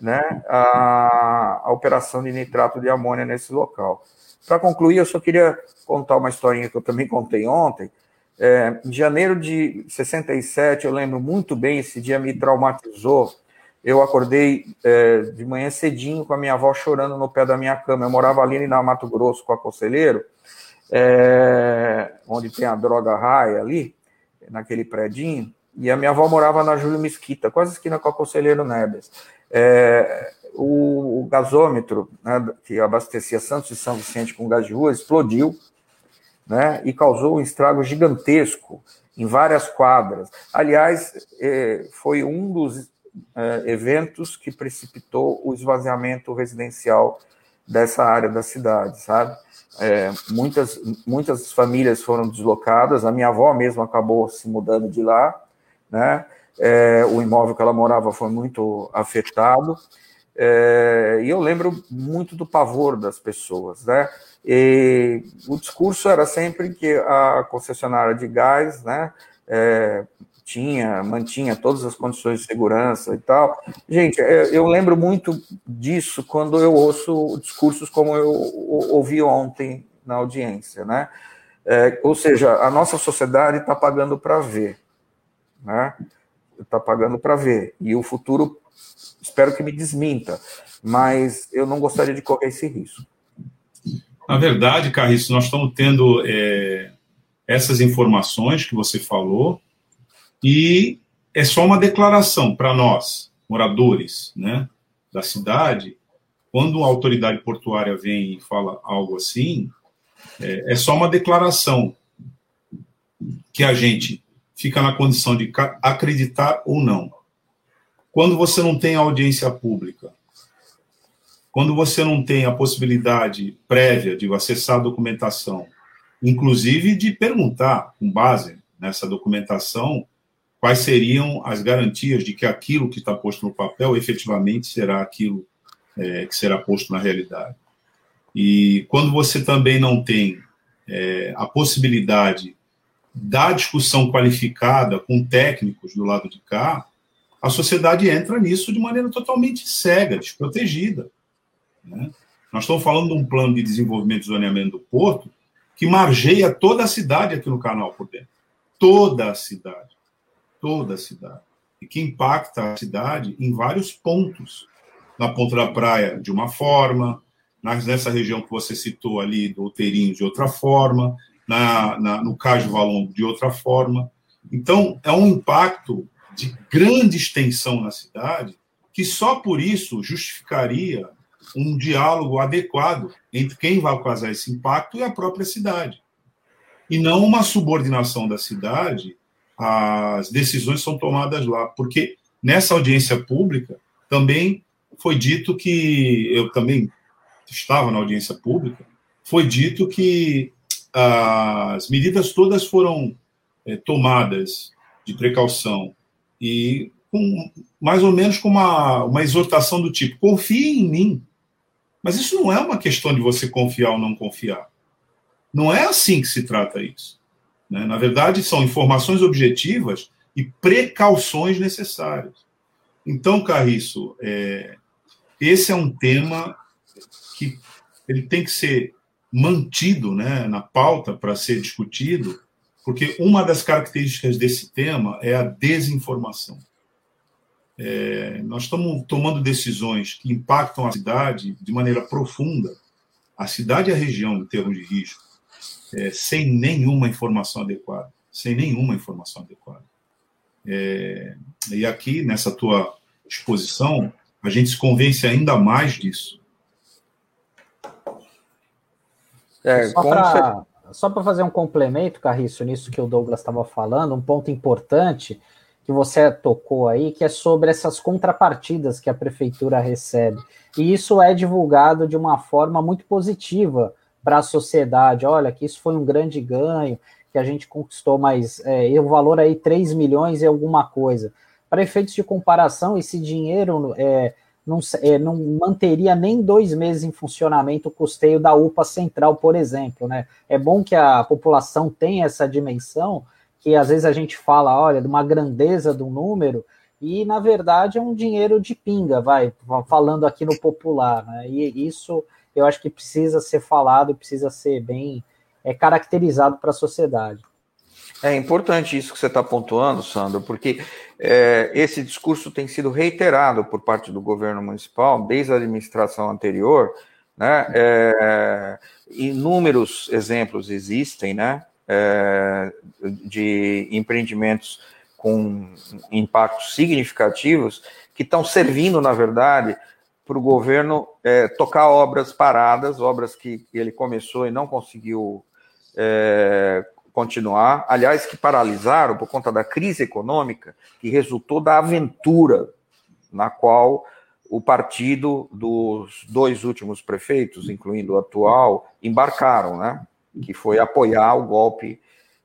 né, a, a operação de nitrato de amônia nesse local. Para concluir, eu só queria contar uma historinha que eu também contei ontem. É, em janeiro de 67, eu lembro muito bem, esse dia me traumatizou eu acordei é, de manhã cedinho com a minha avó chorando no pé da minha cama. Eu morava ali na Mato Grosso com a Conselheiro, é, onde tem a droga raia ali, naquele predinho, e a minha avó morava na Júlio Mesquita, quase esquina com a Conselheiro Neves. É, o, o, gasômetro né, que abastecia Santos e São Vicente com gás de rua explodiu né, e causou um estrago gigantesco em várias quadras. Aliás, é, foi um dos é, eventos que precipitou o esvaziamento residencial dessa área da cidade, sabe? É, muitas, muitas famílias foram deslocadas, a minha avó mesmo acabou se mudando de lá, né? É, o imóvel que ela morava foi muito afetado, é, e eu lembro muito do pavor das pessoas, né? E o discurso era sempre que a concessionária de gás, né, é, tinha, mantinha todas as condições de segurança e tal. Gente, é, eu lembro muito disso quando eu ouço discursos como eu ouvi ontem na audiência, né? É, ou seja, a nossa sociedade está pagando para ver, né? Está pagando para ver. E o futuro, espero que me desminta, mas eu não gostaria de correr esse risco. Na verdade, Carriço, nós estamos tendo é, essas informações que você falou, e é só uma declaração para nós, moradores né, da cidade, quando uma autoridade portuária vem e fala algo assim, é, é só uma declaração que a gente fica na condição de acreditar ou não. Quando você não tem audiência pública, quando você não tem a possibilidade prévia de acessar a documentação, inclusive de perguntar, com base nessa documentação, quais seriam as garantias de que aquilo que está posto no papel efetivamente será aquilo é, que será posto na realidade. E quando você também não tem é, a possibilidade da discussão qualificada com técnicos do lado de cá, a sociedade entra nisso de maneira totalmente cega, desprotegida. Né? Nós estamos falando de um plano de desenvolvimento e zoneamento do porto que margeia toda a cidade aqui no canal por dentro. Toda a cidade toda a cidade e que impacta a cidade em vários pontos. Na ponta da praia, de uma forma, nessa região que você citou ali, do Outeirinho, de outra forma, na, na, no Caju Valongo, de outra forma. Então, é um impacto de grande extensão na cidade que só por isso justificaria um diálogo adequado entre quem vai causar esse impacto e a própria cidade. E não uma subordinação da cidade as decisões são tomadas lá, porque nessa audiência pública também foi dito que eu também estava na audiência pública, foi dito que as medidas todas foram é, tomadas de precaução e com, mais ou menos com uma, uma exortação do tipo: confie em mim. Mas isso não é uma questão de você confiar ou não confiar. Não é assim que se trata isso. Né? Na verdade, são informações objetivas e precauções necessárias. Então, Carriço, é, esse é um tema que ele tem que ser mantido né, na pauta para ser discutido, porque uma das características desse tema é a desinformação. É, nós estamos tomando decisões que impactam a cidade de maneira profunda, a cidade e a região em termos de risco, é, sem nenhuma informação adequada, sem nenhuma informação adequada. É, e aqui, nessa tua exposição, a gente se convence ainda mais disso. É, só para fazer um complemento, Carriço, nisso que o Douglas estava falando, um ponto importante que você tocou aí, que é sobre essas contrapartidas que a prefeitura recebe. E isso é divulgado de uma forma muito positiva para a sociedade. Olha, que isso foi um grande ganho, que a gente conquistou mais, é, o valor aí 3 milhões e alguma coisa. Para efeitos de comparação, esse dinheiro é, não, é, não, manteria nem dois meses em funcionamento o custeio da UPA Central, por exemplo. Né? É bom que a população tenha essa dimensão, que às vezes a gente fala, olha, de uma grandeza do número, e na verdade é um dinheiro de pinga, vai, falando aqui no popular, né? E isso eu acho que precisa ser falado, precisa ser bem é, caracterizado para a sociedade. É importante isso que você está pontuando, Sandro, porque é, esse discurso tem sido reiterado por parte do governo municipal desde a administração anterior, né? É, inúmeros exemplos existem, né? é, de empreendimentos com impactos significativos que estão servindo, na verdade, para o governo é, tocar obras paradas, obras que ele começou e não conseguiu é, continuar, aliás, que paralisaram por conta da crise econômica que resultou da aventura na qual o partido dos dois últimos prefeitos, incluindo o atual, embarcaram, né? que foi apoiar o golpe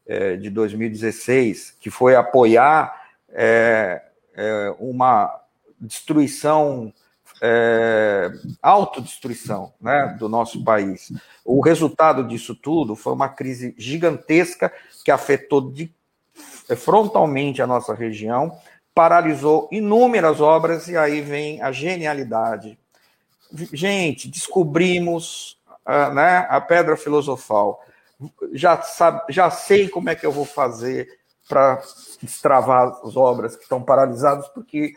é, de 2016, que foi apoiar é, é, uma destruição, é, autodestruição né, do nosso país. O resultado disso tudo foi uma crise gigantesca que afetou de, é, frontalmente a nossa região, paralisou inúmeras obras, e aí vem a genialidade. Gente, descobrimos né, a pedra filosofal. Já, sabe, já sei como é que eu vou fazer para destravar as obras que estão paralisadas, porque,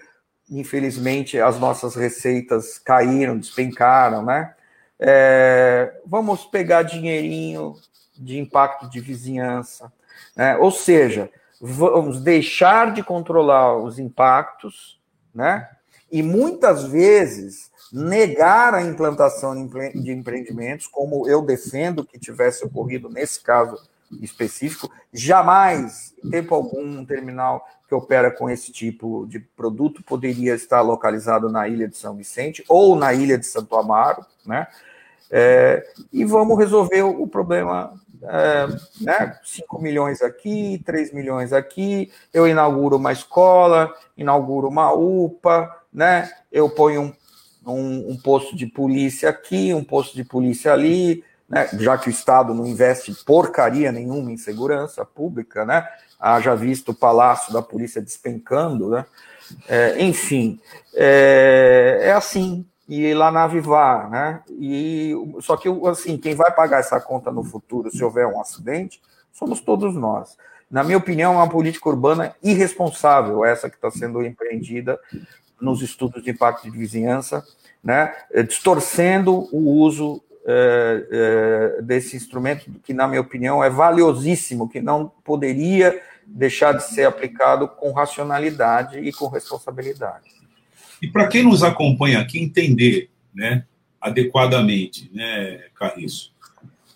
infelizmente, as nossas receitas caíram, despencaram, né? É, vamos pegar dinheirinho de impacto de vizinhança, né? ou seja, vamos deixar de controlar os impactos, né? E muitas vezes negar a implantação de empreendimentos, como eu defendo que tivesse ocorrido nesse caso específico. Jamais, em tempo algum, um terminal que opera com esse tipo de produto poderia estar localizado na ilha de São Vicente ou na ilha de Santo Amaro, né? É, e vamos resolver o problema, é, né? 5 milhões aqui, 3 milhões aqui, eu inauguro uma escola, inauguro uma UPA, né? Eu ponho um um, um, posto de polícia aqui, um posto de polícia ali, né? já que o Estado não investe porcaria nenhuma em segurança pública, né? Haja visto o palácio da polícia despencando, né? É, enfim, é, é, assim, e lá na Avivar, né? E, só que, assim, quem vai pagar essa conta no futuro, se houver um acidente, somos todos nós. Na minha opinião, é uma política urbana irresponsável, essa que está sendo empreendida nos estudos de impacto de vizinhança, né, eh, distorcendo o uso é, é, desse instrumento, que, na minha opinião, é valiosíssimo, que não poderia deixar de ser aplicado com racionalidade e com responsabilidade. E para quem nos acompanha aqui entender né, adequadamente, né, Carriço,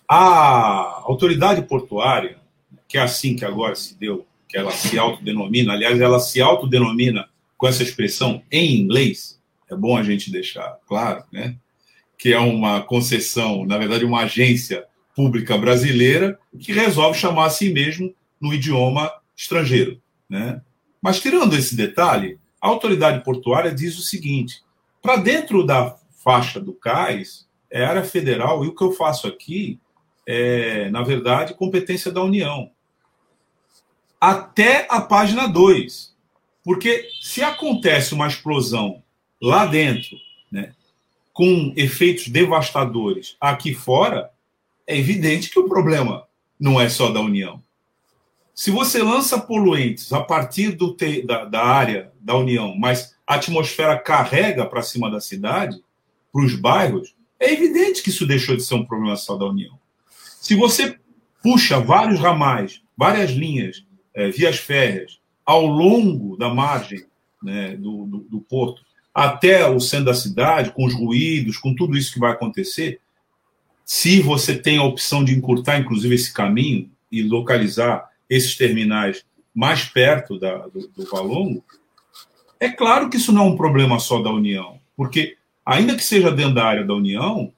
a autoridade portuária, que é assim que agora se deu, que ela se autodenomina, aliás, ela se autodenomina com essa expressão em inglês, é bom a gente deixar claro, né? Que é uma concessão, na verdade, uma agência pública brasileira que resolve chamar a si mesmo no idioma estrangeiro, né? Mas tirando esse detalhe, a autoridade portuária diz o seguinte: para dentro da faixa do cais é área federal e o que eu faço aqui é, na verdade, competência da União. Até a página 2. Porque se acontece uma explosão lá dentro, né, com efeitos devastadores aqui fora, é evidente que o problema não é só da União. Se você lança poluentes a partir do te, da, da área da União, mas a atmosfera carrega para cima da cidade, para os bairros, é evidente que isso deixou de ser um problema só da União. Se você puxa vários ramais, várias linhas, é, vias férreas, ao longo da margem né, do, do, do porto, até o centro da cidade, com os ruídos, com tudo isso que vai acontecer, se você tem a opção de encurtar, inclusive, esse caminho e localizar esses terminais mais perto da, do, do Valongo, é claro que isso não é um problema só da União, porque, ainda que seja dentro da área da União,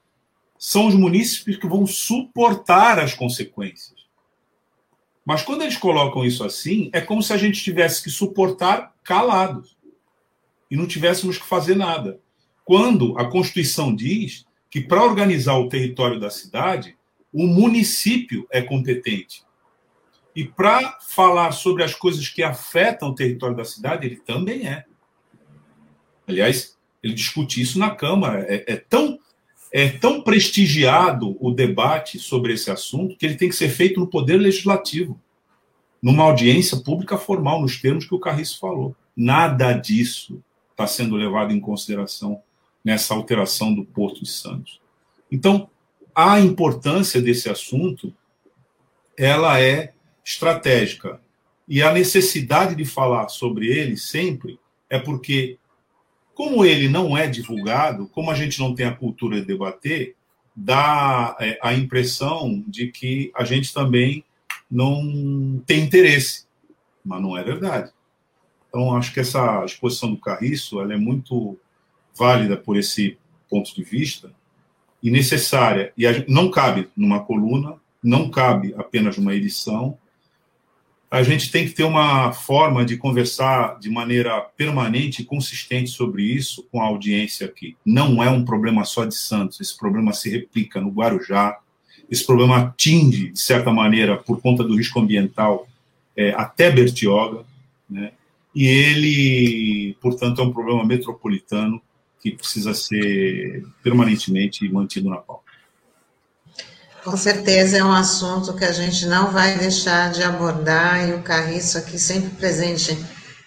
são os munícipes que vão suportar as consequências. Mas quando eles colocam isso assim, é como se a gente tivesse que suportar calados e não tivéssemos que fazer nada. Quando a Constituição diz que para organizar o território da cidade, o município é competente. E para falar sobre as coisas que afetam o território da cidade, ele também é. Aliás, ele discute isso na Câmara. É, é, tão, é tão prestigiado o debate sobre esse assunto que ele tem que ser feito no Poder Legislativo, numa audiência pública formal, nos termos que o Carriço falou. Nada disso está sendo levado em consideração nessa alteração do Porto de Santos. Então, a importância desse assunto ela é estratégica. E a necessidade de falar sobre ele sempre é porque, como ele não é divulgado, como a gente não tem a cultura de debater, dá é, a impressão de que a gente também não tem interesse. Mas não é verdade. Então, acho que essa exposição do Carriço ela é muito válida por esse ponto de vista e necessária. E não cabe numa coluna, não cabe apenas numa edição, a gente tem que ter uma forma de conversar de maneira permanente e consistente sobre isso com a audiência aqui. Não é um problema só de Santos, esse problema se replica no Guarujá, esse problema atinge, de certa maneira, por conta do risco ambiental, é, até Bertioga, né? E ele, portanto, é um problema metropolitano que precisa ser permanentemente mantido na pauta. Com certeza é um assunto que a gente não vai deixar de abordar, e o Carriço aqui sempre presente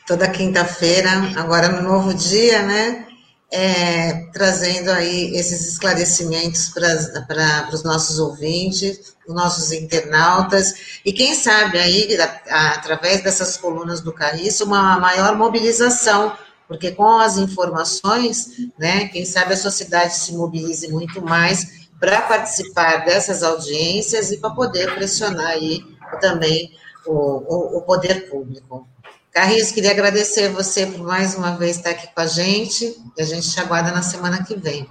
toda quinta-feira, agora no novo dia, né? É, trazendo aí esses esclarecimentos para os nossos ouvintes, os nossos internautas, e quem sabe aí, a, a, através dessas colunas do Carriço, uma maior mobilização, porque com as informações, né, quem sabe a sociedade se mobilize muito mais para participar dessas audiências e para poder pressionar aí também o, o, o poder público. Carris, queria agradecer você por mais uma vez estar aqui com a gente, e a gente te aguarda na semana que vem.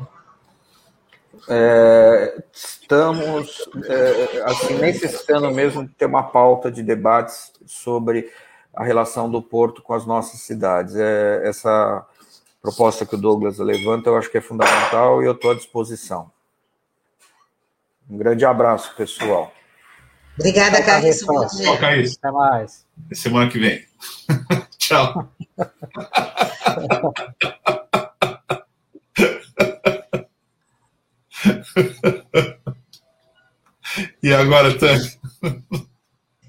É, estamos é, assim, necessitando mesmo de ter uma pauta de debates sobre a relação do Porto com as nossas cidades. É, essa proposta que o Douglas levanta, eu acho que é fundamental e eu estou à disposição. Um grande abraço, pessoal. Obrigada, Caís. Até mais. Semana que vem. Tchau. e agora, Tânia?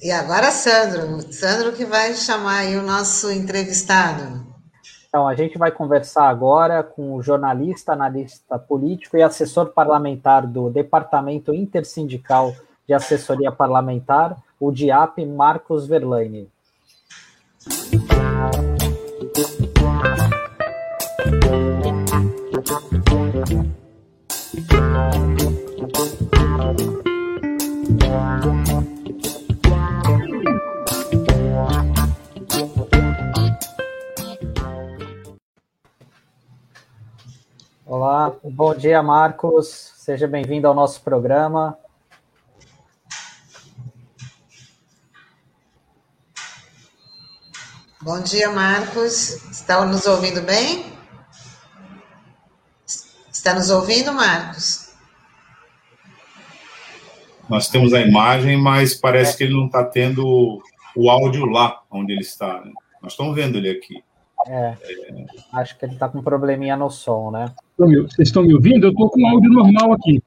E agora, Sandro. Sandro que vai chamar aí o nosso entrevistado. Então, a gente vai conversar agora com o jornalista, analista político e assessor parlamentar do Departamento Intersindical de Assessoria Parlamentar, o DIAP, Marcos Verlaine. Olá, bom dia, Marcos. Seja bem-vindo ao nosso programa. Bom dia, Marcos. Está nos ouvindo bem? Está nos ouvindo, Marcos? Nós temos a imagem, mas parece que ele não está tendo o áudio lá onde ele está. Né? Nós estamos vendo ele aqui. É, acho que ele está com um probleminha no som, né? Vocês estão me ouvindo? Eu estou com áudio normal aqui.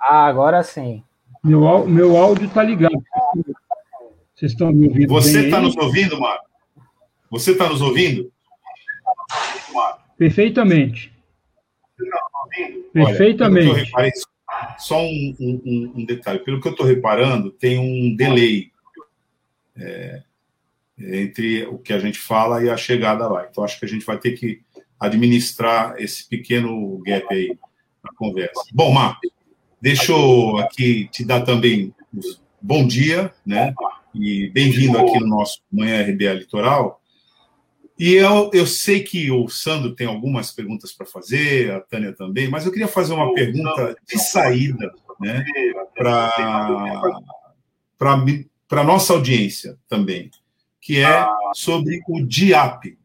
Ah, agora sim. Meu, meu áudio está ligado. Vocês estão me ouvindo? Você está nos ouvindo, Marco? Você está nos ouvindo? Perfeitamente. Perfeitamente. Olha, reparei, só um, um, um, detalhe. Pelo que eu estou reparando, tem um delay é, entre o que a gente fala e a chegada lá. Então, acho que a gente vai ter que administrar esse pequeno gap aí na conversa. Bom, Marco, deixa eu aqui te dar também bom dia, né? E bem-vindo aqui no nosso Manhã RBA Litoral. E eu, eu sei que o Sandro tem algumas perguntas para fazer, a Tânia também, mas eu queria fazer uma pergunta de saída né, para a nossa audiência também, que é sobre o DIAP.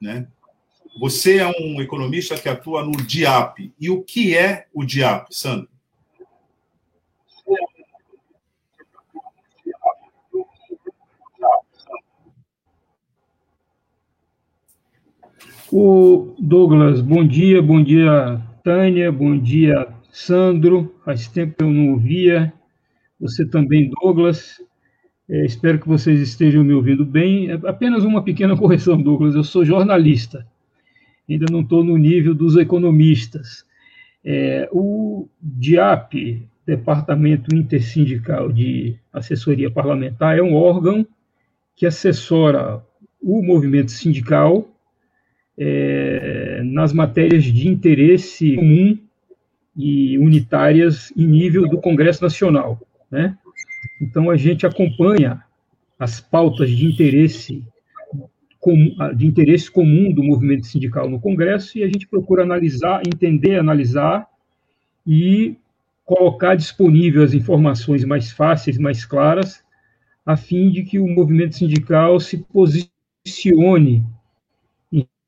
Né? Você é um economista que atua no DIAP. E o que é o DIAP, Sandro? O Douglas, bom dia, bom dia, Tânia, bom dia, Sandro. Faz tempo que eu não ouvia. Você também, Douglas. É, espero que vocês estejam me ouvindo bem. É apenas uma pequena correção, Douglas. Eu sou jornalista ainda não estou no nível dos economistas. É, o DIAP, Departamento Intersindical de Assessoria Parlamentar, é um órgão que assessora o movimento sindical é, nas matérias de interesse comum e unitárias em nível do Congresso Nacional. Né? Então, a gente acompanha as pautas de interesse de interesse comum do movimento sindical no Congresso e a gente procura analisar, entender, analisar e colocar disponível as informações mais fáceis, mais claras, a fim de que o movimento sindical se posicione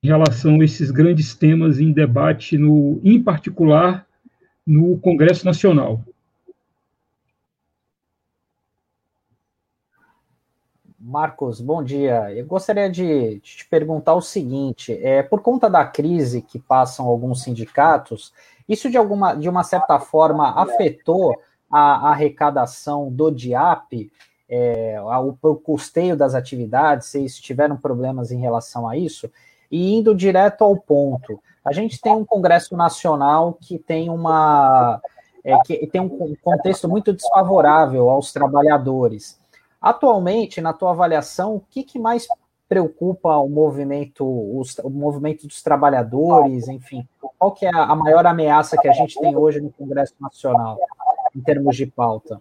em relação a esses grandes temas em debate, no, em particular no Congresso Nacional. Marcos, bom dia. Eu gostaria de, te perguntar o seguinte: é, por conta da crise que passam alguns sindicatos, isso de alguma, de uma certa forma afetou a, a arrecadação do DIAP, é, custeio das atividades, se tiveram problemas em relação a isso? E indo direto ao ponto, a gente tem um Congresso Nacional que tem uma é, que tem um contexto muito desfavorável aos trabalhadores. Atualmente, na tua avaliação, o que, que mais preocupa o movimento, os, o movimento dos trabalhadores, enfim, qual que é a maior ameaça que a gente tem hoje no Congresso Nacional, em termos de pauta?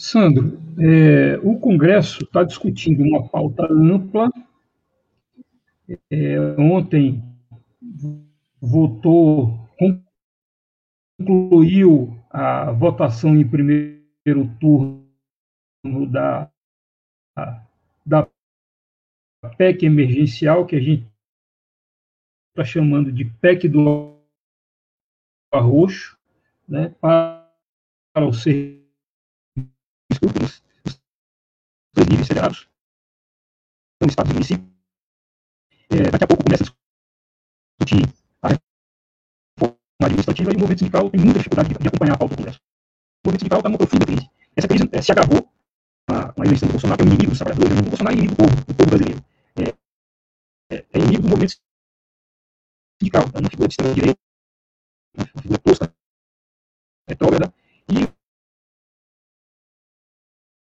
Sandro, é, o Congresso está discutindo uma pauta ampla. É, ontem votou, concluiu a votação em primeiro turno da, da PEC emergencial, que a gente está chamando de PEC do arroxo, né, para os serviços públicos, os níveis federados, no estado e município. É, daqui a pouco começa a discutir administrativa e o movimento sindical tem muita dificuldade de, acompanhar a pauta do Congresso. O movimento sindical está numa profunda crise. Essa crise é, se agravou com a, eleição do Bolsonaro, que é inimigo dos trabalhadores. O Bolsonaro é inimigo do povo, do povo brasileiro. É, é, é inimigo do movimento sindical. É uma figura de extrema-direita, uma figura tosca, retrógrada.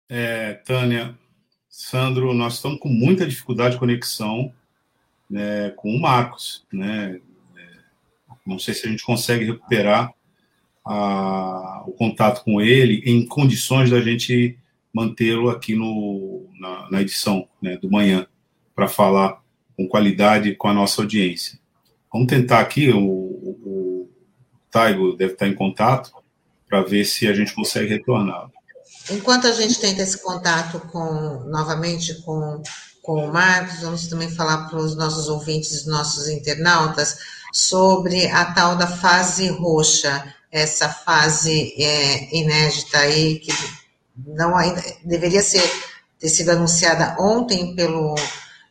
É, Tânia, Sandro, nós estamos com muita dificuldade de conexão né, com o Marcos, né? Não sei se a gente consegue recuperar a, o contato com ele em condições da gente mantê-lo aqui no, na, na edição né, do manhã, para falar com qualidade com a nossa audiência. Vamos tentar aqui, o, o, o Taigo deve estar em contato, para ver se a gente consegue retornar. Enquanto a gente tenta esse contato com novamente com, com o Marcos, vamos também falar para os nossos ouvintes, nossos internautas, sobre a tal da fase roxa, essa fase é, inédita aí, que não ainda deveria ser ter sido anunciada ontem pelo,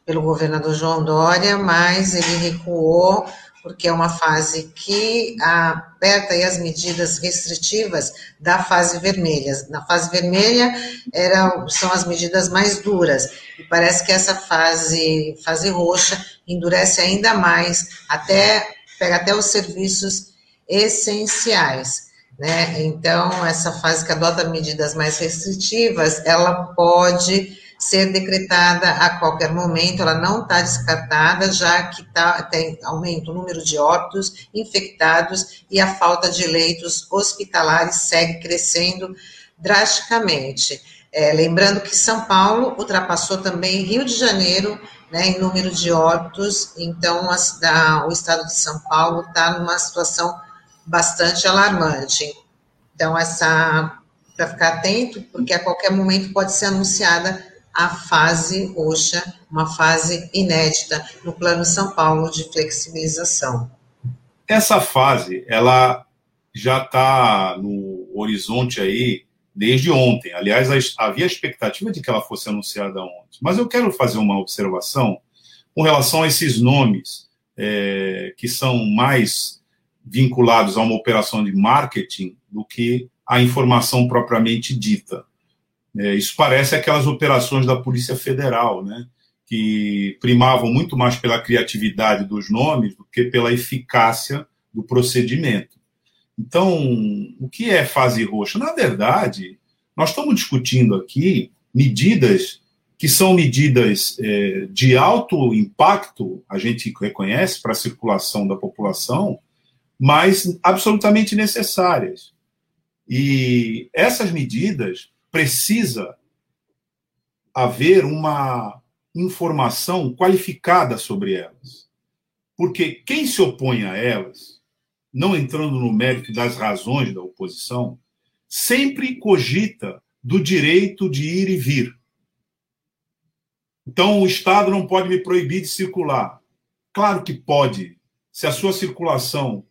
pelo governador João Dória, mas ele recuou porque é uma fase que aperta as medidas restritivas da fase vermelha. Na fase vermelha eram, são as medidas mais duras, e parece que essa fase, fase roxa endurece ainda mais, até pega até os serviços essenciais. Né? Então, essa fase que adota medidas mais restritivas, ela pode ser decretada a qualquer momento, ela não está descartada, já que tá, tem aumento o número de óbitos, infectados e a falta de leitos hospitalares segue crescendo drasticamente. É, lembrando que São Paulo ultrapassou também Rio de Janeiro né, em número de óbitos, então a, o estado de São Paulo está numa situação bastante alarmante. Então, essa para ficar atento, porque a qualquer momento pode ser anunciada a fase roxa, uma fase inédita no Plano São Paulo de flexibilização. Essa fase, ela já está no horizonte aí desde ontem. Aliás, havia expectativa de que ela fosse anunciada ontem. Mas eu quero fazer uma observação com relação a esses nomes é, que são mais vinculados a uma operação de marketing do que a informação propriamente dita. É, isso parece aquelas operações da Polícia Federal, né? que primavam muito mais pela criatividade dos nomes do que pela eficácia do procedimento. Então, o que é fase roxa? Na verdade, nós estamos discutindo aqui medidas que são medidas é, de alto impacto, a gente reconhece, para a circulação da população, mas absolutamente necessárias. E essas medidas precisa haver uma informação qualificada sobre elas. Porque quem se opõe a elas, não entrando no mérito das razões da oposição, sempre cogita do direito de ir e vir. Então, o Estado não pode me proibir de circular. Claro que pode, se a sua circulação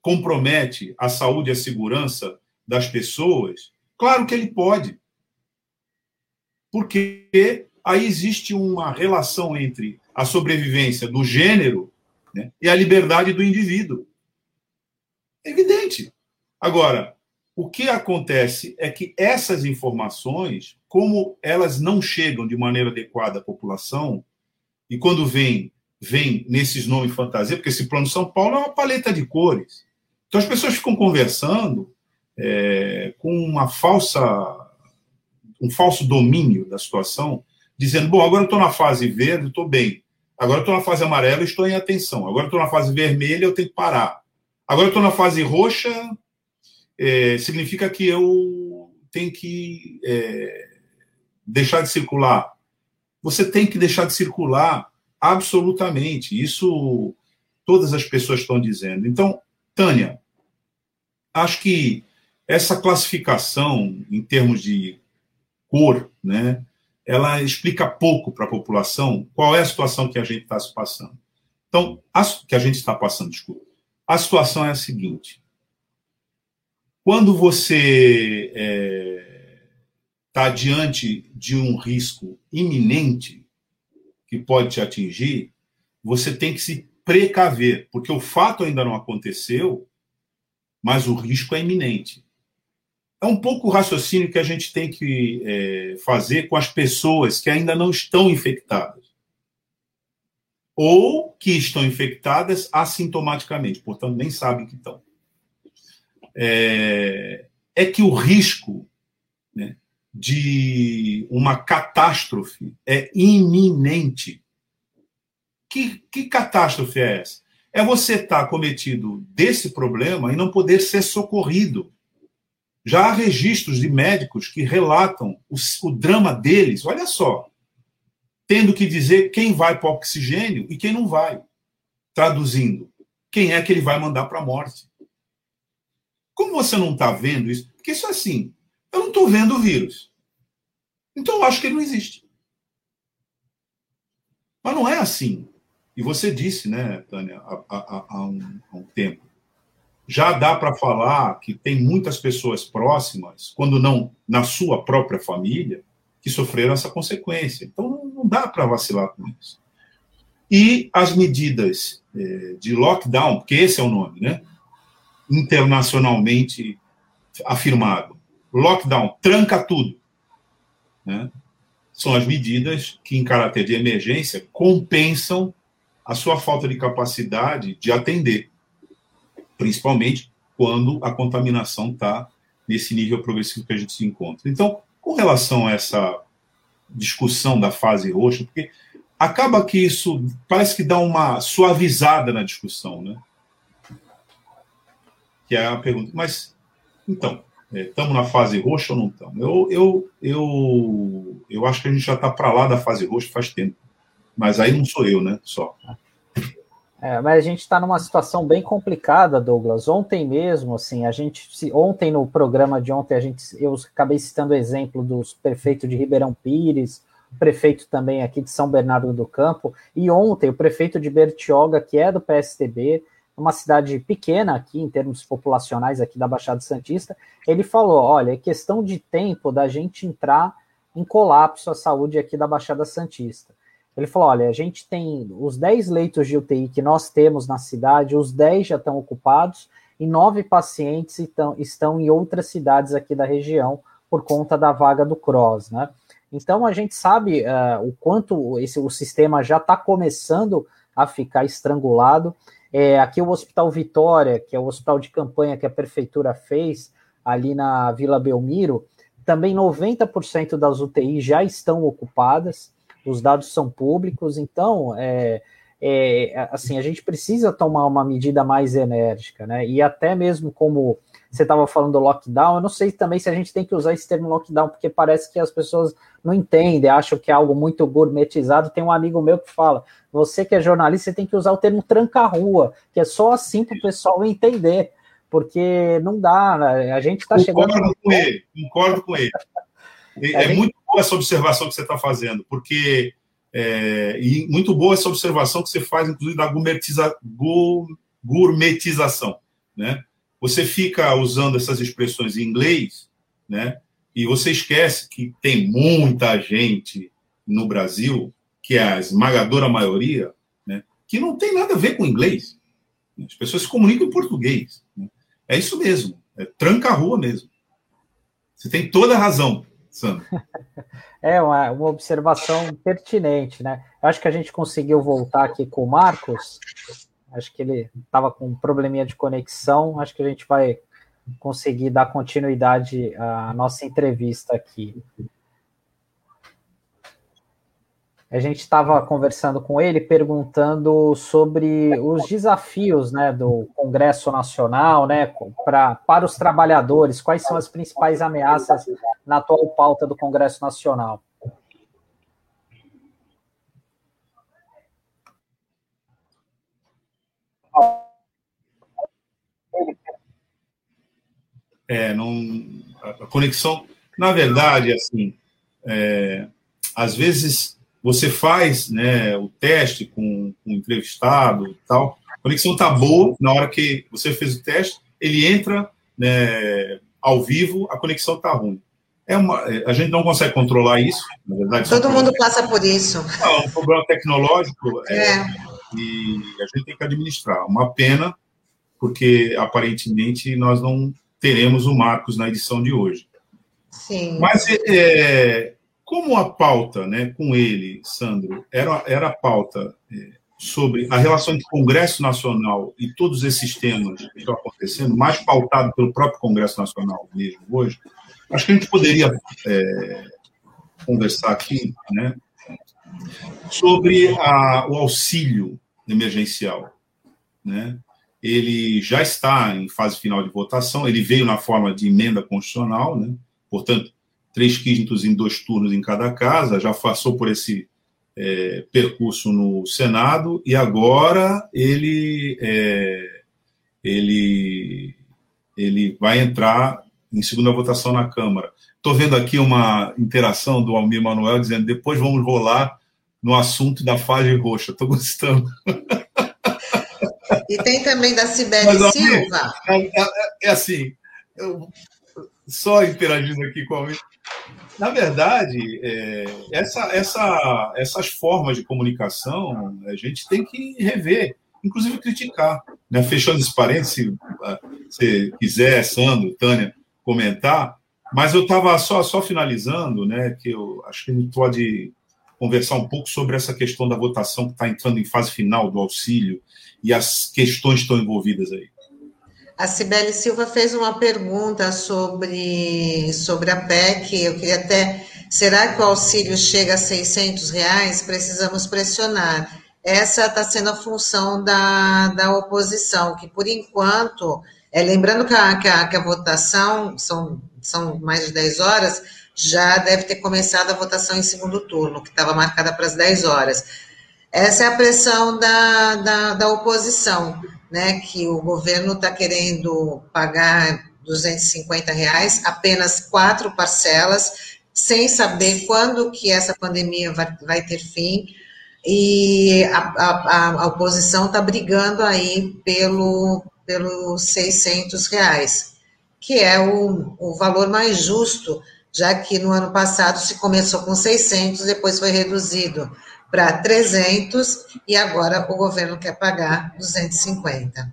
compromete a saúde e a segurança das pessoas, Claro que ele pode. Porque aí existe uma relação entre a sobrevivência do gênero né, e a liberdade do indivíduo. É evidente. Agora, o que acontece é que essas informações, como elas não chegam de maneira adequada à população, e quando vem, vem nesses nomes fantasia, porque esse plano São Paulo é uma paleta de cores. Então as pessoas ficam conversando é, com uma falsa, um falso domínio da situação, dizendo: bom, agora eu estou na fase verde, estou bem. Agora eu estou na fase amarela, estou em atenção. Agora eu estou na fase vermelha, eu tenho que parar. Agora eu estou na fase roxa, é, significa que eu tenho que é, deixar de circular. Você tem que deixar de circular absolutamente. Isso todas as pessoas estão dizendo. Então, Tânia, acho que essa classificação, em termos de cor, né, ela explica pouco para a população qual é a situação que a gente está se passando. Então, a, que a gente está passando, desculpa. A situação é a seguinte: quando você está é, tá diante de um risco iminente que pode te atingir, você tem que se precaver, porque o fato ainda não aconteceu, mas o risco é iminente. É um pouco o raciocínio que a gente tem que é, fazer com as pessoas que ainda não estão infectadas. Ou que estão infectadas assintomaticamente, portanto, nem sabem que estão. É, é que o risco né, de uma catástrofe é iminente. Que, que catástrofe é essa? É você estar cometido desse problema e não poder ser socorrido já há registros de médicos que relatam o, o drama deles, olha só, tendo que dizer quem vai para o oxigênio e quem não vai. Traduzindo, quem é que ele vai mandar para a morte. Como você não está vendo isso? Porque isso é assim, eu não estou vendo o vírus. Então eu acho que ele não existe. Mas não é assim. E você disse, né, Tânia, há, há, há, um, há um tempo, já dá para falar que tem muitas pessoas próximas, quando não na sua própria família, que sofreram essa consequência. Então, não dá para vacilar com isso. E as medidas é, de lockdown, porque esse é o nome, né? internacionalmente afirmado. Lockdown, tranca tudo. Né? São as medidas que, em caráter de emergência, compensam a sua falta de capacidade de atender, principalmente quando a contaminação está nesse nível progressivo que a gente se encontra. Então, com relação a essa discussão da fase roxa, porque acaba que isso parece que dá uma suavizada na discussão, né? Que é a pergunta, mas então, estamos é, na fase roxa ou não estamos? Eu, eu, eu, eu acho que a gente já está para lá da fase roxa faz tempo. Mas aí não sou eu, né? Só. É, mas a gente está numa situação bem complicada, Douglas. Ontem mesmo, assim, a gente, ontem no programa de ontem, a gente, eu acabei citando o exemplo dos prefeitos de Ribeirão Pires, prefeito também aqui de São Bernardo do Campo, e ontem o prefeito de Bertioga, que é do PSTB, uma cidade pequena aqui em termos populacionais aqui da Baixada Santista, ele falou, olha, é questão de tempo da gente entrar em colapso a saúde aqui da Baixada Santista. Ele falou: olha, a gente tem os 10 leitos de UTI que nós temos na cidade, os 10 já estão ocupados e nove pacientes estão, estão em outras cidades aqui da região por conta da vaga do CROSS, né? Então a gente sabe uh, o quanto esse, o sistema já está começando a ficar estrangulado. É, aqui o Hospital Vitória, que é o hospital de campanha que a prefeitura fez ali na Vila Belmiro, também 90% das UTIs já estão ocupadas os dados são públicos, então é, é, assim a gente precisa tomar uma medida mais enérgica, né? E até mesmo como você estava falando do lockdown, eu não sei também se a gente tem que usar esse termo lockdown, porque parece que as pessoas não entendem, acham que é algo muito gourmetizado. Tem um amigo meu que fala: você que é jornalista, você tem que usar o termo tranca-rua, que é só assim para o pessoal entender, porque não dá, né? a gente está chegando. Concordo com ele, concordo com ele. É, é muito boa essa observação que você está fazendo, porque é, e muito boa essa observação que você faz, inclusive, da gourmetiza, gourmetização, né? Você fica usando essas expressões em inglês, né? E você esquece que tem muita gente no Brasil, que é a esmagadora maioria, né? Que não tem nada a ver com inglês. As pessoas se comunicam em português. Né? É isso mesmo. É tranca a rua mesmo. Você tem toda a razão. Sandro. É uma, uma observação pertinente, né? Eu acho que a gente conseguiu voltar aqui com o Marcos. Acho que ele estava com um probleminha de conexão. Acho que a gente vai conseguir dar continuidade à nossa entrevista aqui. A gente estava conversando com ele, perguntando sobre os desafios né, do Congresso Nacional né, pra, para os trabalhadores, quais são as principais ameaças na atual pauta do Congresso Nacional. É, não, a conexão, na verdade, assim, é, às vezes você faz né, o teste com, com o entrevistado e tal, a conexão está boa, na hora que você fez o teste, ele entra né, ao vivo, a conexão está ruim. É uma, é, a gente não consegue controlar isso, na verdade. Todo mundo passa por isso. É um problema tecnológico é. É, e a gente tem que administrar. Uma pena, porque aparentemente nós não teremos o Marcos na edição de hoje. Sim. Mas é, como a pauta, né, com ele, Sandro, era, era a pauta é, sobre a relação entre Congresso Nacional e todos esses temas que estão acontecendo, mais pautado pelo próprio Congresso Nacional mesmo hoje, acho que a gente poderia é, conversar aqui, né, sobre a, o auxílio emergencial, né? Ele já está em fase final de votação, ele veio na forma de emenda constitucional, né? Portanto, três quintos em dois turnos em cada casa, já passou por esse é, percurso no Senado e agora ele é, ele ele vai entrar em segunda votação na Câmara. Estou vendo aqui uma interação do Almir Manuel dizendo depois vamos rolar no assunto da fase roxa. Estou gostando. E tem também da Sibeli Silva. É, é, é, assim, eu, só interagindo aqui com a Na verdade, é, essa, essa, essas formas de comunicação a gente tem que rever, inclusive criticar. Né? Fechando esse parênteses, se você quiser, Sandro, Tânia, comentar, mas eu estava só, só finalizando, né, que eu acho que a gente pode conversar um pouco sobre essa questão da votação que está entrando em fase final do auxílio e as questões que estão envolvidas aí. A Cibele Silva fez uma pergunta sobre, sobre a PEC. Eu queria até. Será que o auxílio chega a 600 reais? Precisamos pressionar. Essa está sendo a função da, da oposição, que por enquanto, é, lembrando que a, que a, que a votação são, são mais de 10 horas, já deve ter começado a votação em segundo turno, que estava marcada para as 10 horas. Essa é a pressão da, da, da oposição né, que o governo está querendo pagar 250 reais, apenas quatro parcelas, sem saber quando que essa pandemia vai, vai ter fim, e a, a, a oposição está brigando aí pelo, pelo 600 reais, que é o, o valor mais justo, já que no ano passado se começou com 600, depois foi reduzido para 300 e agora o governo quer pagar 250.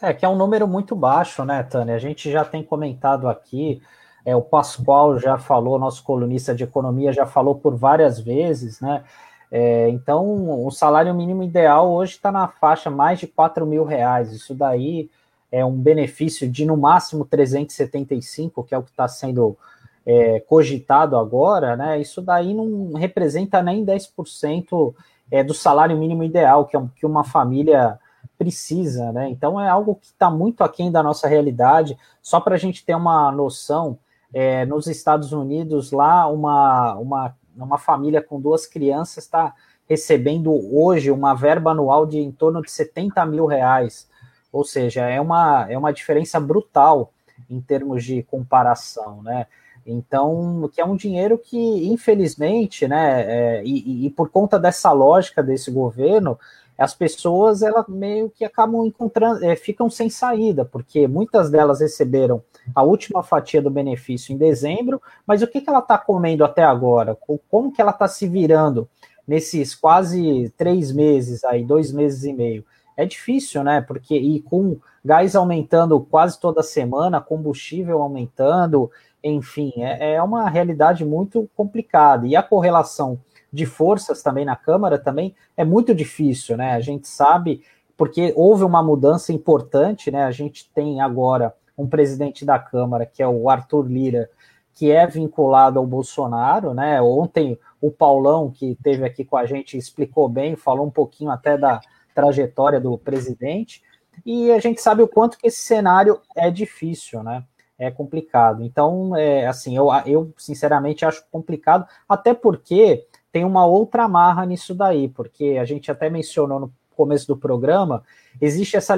É, que é um número muito baixo, né, Tânia? A gente já tem comentado aqui, é, o Pascoal já falou, nosso colunista de economia já falou por várias vezes, né? É, então, o salário mínimo ideal hoje está na faixa mais de 4 mil reais. Isso daí é um benefício de no máximo 375, que é o que está sendo é, cogitado agora, né, isso daí não representa nem 10% é, do salário mínimo ideal que, é, que uma família precisa, né? Então é algo que está muito aquém da nossa realidade. Só para a gente ter uma noção, é, nos Estados Unidos, lá uma, uma, uma família com duas crianças está recebendo hoje uma verba anual de em torno de 70 mil reais. Ou seja, é uma, é uma diferença brutal em termos de comparação, né? Então, que é um dinheiro que, infelizmente, né, é, e, e, por conta dessa lógica desse governo, as pessoas elas meio que acabam encontrando, é, ficam sem saída, porque muitas delas receberam a última fatia do benefício em dezembro, mas o que, que ela está comendo até agora? Como que ela está se virando nesses quase três meses aí, dois meses e meio? É difícil, né? Porque e com gás aumentando quase toda semana, combustível aumentando, enfim, é, é uma realidade muito complicada. E a correlação de forças também na Câmara também é muito difícil, né? A gente sabe, porque houve uma mudança importante, né? A gente tem agora um presidente da Câmara, que é o Arthur Lira, que é vinculado ao Bolsonaro, né? Ontem o Paulão, que teve aqui com a gente, explicou bem, falou um pouquinho até da trajetória do presidente, e a gente sabe o quanto que esse cenário é difícil, né? É complicado. Então, é, assim, eu, eu sinceramente acho complicado, até porque tem uma outra amarra nisso daí, porque a gente até mencionou no começo do programa, existe essa,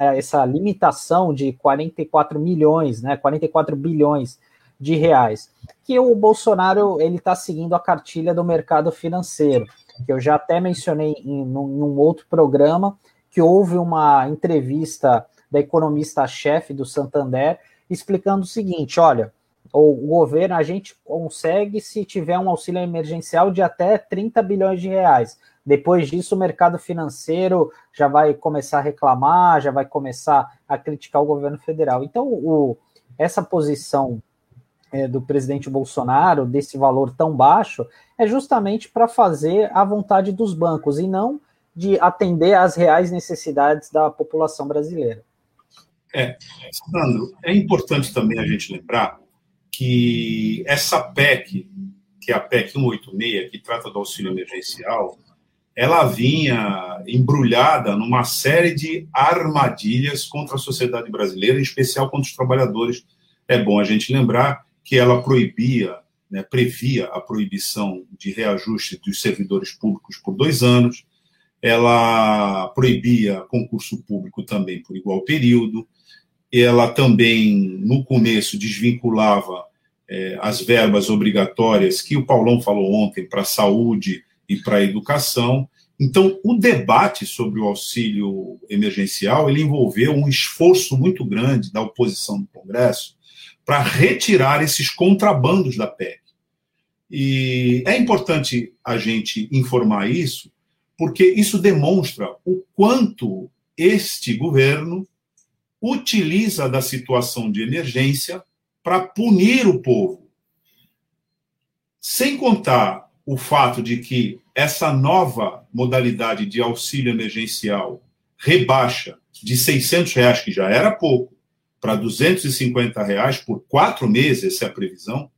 é, essa limitação de 44 milhões, né, 44 bilhões de reais, que o Bolsonaro ele está seguindo a cartilha do mercado financeiro, que eu já até mencionei em um outro programa, que houve uma entrevista da economista-chefe do Santander, explicando o seguinte: olha, o governo, a gente consegue se tiver um auxílio emergencial de até 30 bilhões de reais. Depois disso, o mercado financeiro já vai começar a reclamar, já vai começar a criticar o governo federal. Então, o, essa posição é, do presidente Bolsonaro, desse valor tão baixo, é justamente para fazer a vontade dos bancos e não de atender às reais necessidades da população brasileira. É, Sandro, é importante também a gente lembrar que essa PEC, que é a PEC 186, que trata do auxílio emergencial, ela vinha embrulhada numa série de armadilhas contra a sociedade brasileira, em especial contra os trabalhadores. É bom a gente lembrar que ela proibia, né, previa a proibição de reajuste dos servidores públicos por dois anos, ela proibia concurso público também por igual período, ela também, no começo, desvinculava é, as verbas obrigatórias que o Paulão falou ontem para a saúde e para a educação. Então, o debate sobre o auxílio emergencial ele envolveu um esforço muito grande da oposição no Congresso para retirar esses contrabandos da PEC. E é importante a gente informar isso, porque isso demonstra o quanto este governo utiliza da situação de emergência para punir o povo. Sem contar o fato de que essa nova modalidade de auxílio emergencial rebaixa de 600 reais, que já era pouco, para 250 reais por quatro meses, essa é a previsão.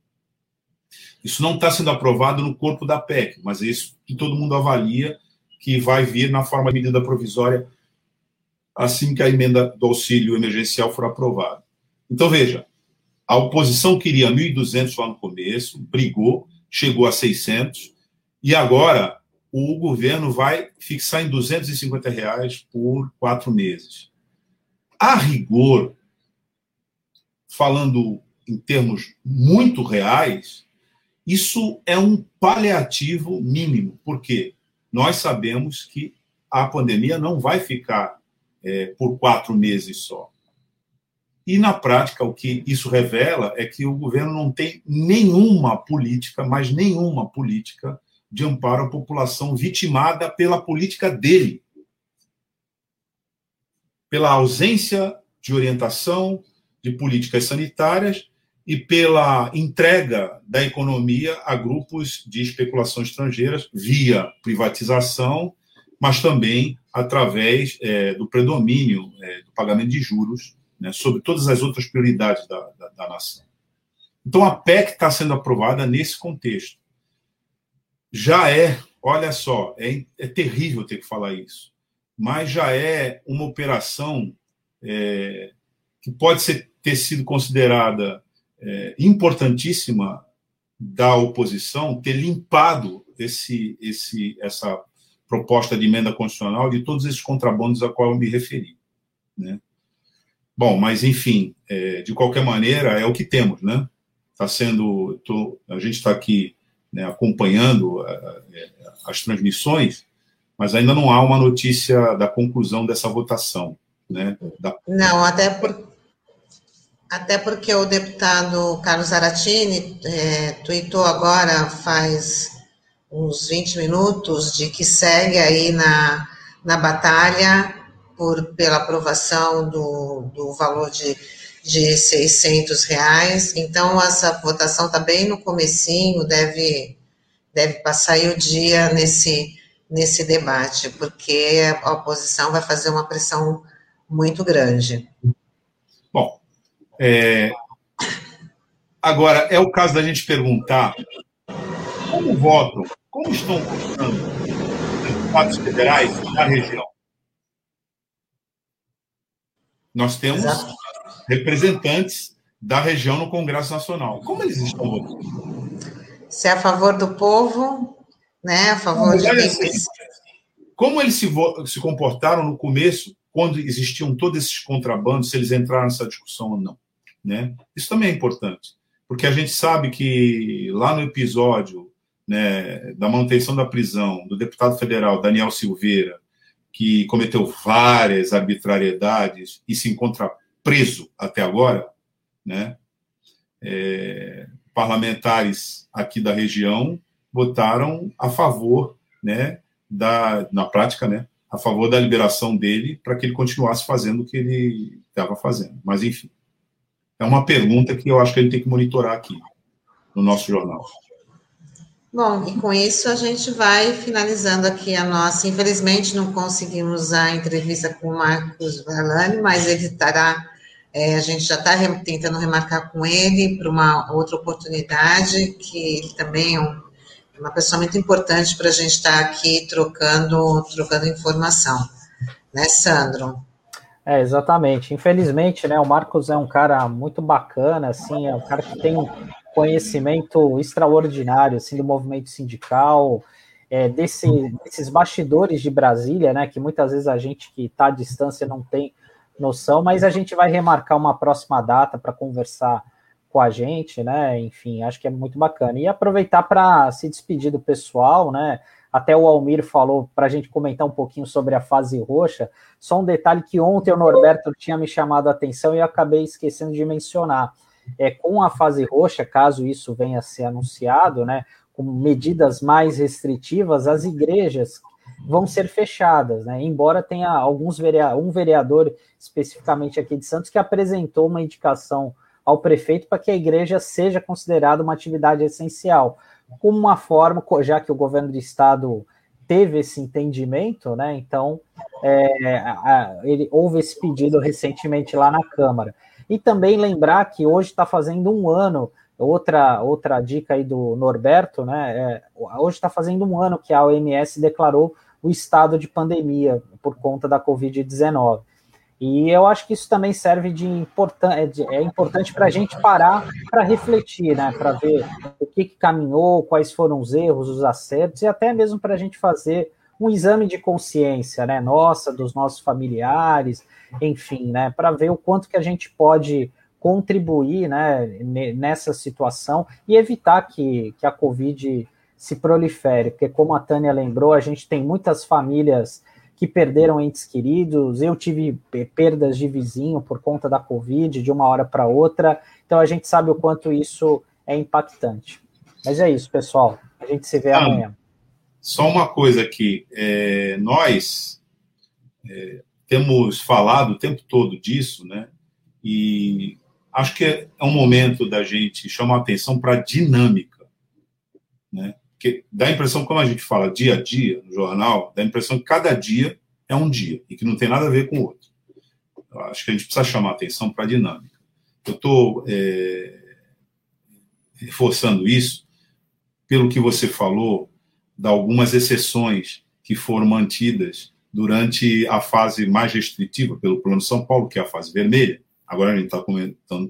Isso não está sendo aprovado no corpo da PEC, mas é isso que todo mundo avalia que vai vir na forma de medida provisória assim que a emenda do auxílio emergencial for aprovada. Então, veja, a oposição queria 1.200 lá no começo, brigou, chegou a 600, e agora o governo vai fixar em 250 reais por quatro meses. A rigor, falando em termos muito reais, isso é um paliativo mínimo, porque nós sabemos que a pandemia não vai ficar é, por quatro meses só. E, na prática, o que isso revela é que o governo não tem nenhuma política, mas nenhuma política de amparo à população vitimada pela política dele. Pela ausência de orientação de políticas sanitárias e pela entrega da economia a grupos de especulação estrangeiras via privatização, mas também através é, do predomínio é, do pagamento de juros né, sobre todas as outras prioridades da, da, da nação. Então, a PEC está sendo aprovada nesse contexto. Já é, olha só, é, é terrível ter que falar isso, mas já é uma operação é, que pode ser, ter sido considerada é, importantíssima da oposição ter limpado esse, esse, essa proposta de emenda constitucional de todos esses contrabandos a qual eu me referi. Né? Bom, mas enfim, é, de qualquer maneira, é o que temos, né? Está sendo. Tô, a gente está aqui né, acompanhando é, as transmissões, mas ainda não há uma notícia da conclusão dessa votação. Né, da... Não, até, por, até porque o deputado Carlos Aratini é, tweetou agora, faz uns 20 minutos, de que segue aí na, na batalha por, pela aprovação do, do valor de, de 600 reais. Então, essa votação está bem no comecinho, deve, deve passar o dia nesse, nesse debate, porque a oposição vai fazer uma pressão muito grande. Bom, é, agora, é o caso da gente perguntar como votam, como estão votando os deputados federais da região? Nós temos Exato. representantes da região no Congresso Nacional. Como eles estão votando? Se é a favor do povo, né? A favor de assim, Como eles se, se comportaram no começo, quando existiam todos esses contrabandos, se eles entraram nessa discussão ou não. Né? Isso também é importante, porque a gente sabe que lá no episódio né, da manutenção da prisão do deputado federal Daniel Silveira, que cometeu várias arbitrariedades e se encontra preso até agora, né? É, parlamentares aqui da região votaram a favor, né, da, na prática, né, a favor da liberação dele para que ele continuasse fazendo o que ele estava fazendo. Mas, enfim, é uma pergunta que eu acho que ele tem que monitorar aqui no nosso jornal. Bom, e com isso a gente vai finalizando aqui a nossa. Infelizmente não conseguimos a entrevista com o Marcos Valani, mas ele estará. É, a gente já está tentando remarcar com ele para uma outra oportunidade, que ele também é um, uma pessoa muito importante para a gente estar tá aqui trocando, trocando informação. Né, Sandro? É, exatamente. Infelizmente, né, o Marcos é um cara muito bacana, assim, é um cara que tem conhecimento extraordinário assim, do movimento sindical, é, desse, desses bastidores de Brasília, né, que muitas vezes a gente que está à distância não tem noção, mas a gente vai remarcar uma próxima data para conversar com a gente, né? Enfim, acho que é muito bacana. E aproveitar para se despedir do pessoal, né? Até o Almir falou para a gente comentar um pouquinho sobre a fase roxa. Só um detalhe que ontem o Norberto tinha me chamado a atenção e eu acabei esquecendo de mencionar é, com a fase roxa, caso isso venha a ser anunciado, né, com medidas mais restritivas, as igrejas vão ser fechadas, né? Embora tenha alguns vereador, um vereador especificamente aqui de Santos que apresentou uma indicação ao prefeito para que a igreja seja considerada uma atividade essencial, como uma forma, já que o governo do estado teve esse entendimento, né? Então, é, ele houve esse pedido recentemente lá na Câmara. E também lembrar que hoje está fazendo um ano, outra, outra dica aí do Norberto, né? É, hoje está fazendo um ano que a OMS declarou o estado de pandemia por conta da Covid-19. E eu acho que isso também serve de importante, é, é importante para a gente parar para refletir, né? Para ver o que, que, caminhou, quais foram os erros, os acertos, e até mesmo para a gente fazer um exame de consciência, né? Nossa, dos nossos familiares, enfim, né? Para ver o quanto que a gente pode contribuir né, nessa situação e evitar que, que a Covid se prolifere, porque como a Tânia lembrou, a gente tem muitas famílias que perderam entes queridos. Eu tive perdas de vizinho por conta da Covid de uma hora para outra. Então a gente sabe o quanto isso é impactante. Mas é isso, pessoal. A gente se vê ah, amanhã. Só uma coisa aqui. É, nós é, temos falado o tempo todo disso, né? E acho que é um momento da gente chamar atenção para a dinâmica, né? Porque dá a impressão, como a gente fala dia a dia no jornal, dá a impressão que cada dia é um dia e que não tem nada a ver com o outro. Eu acho que a gente precisa chamar atenção para a dinâmica. Eu estou é, reforçando isso pelo que você falou, de algumas exceções que foram mantidas durante a fase mais restritiva pelo Plano São Paulo, que é a fase vermelha. Agora a gente está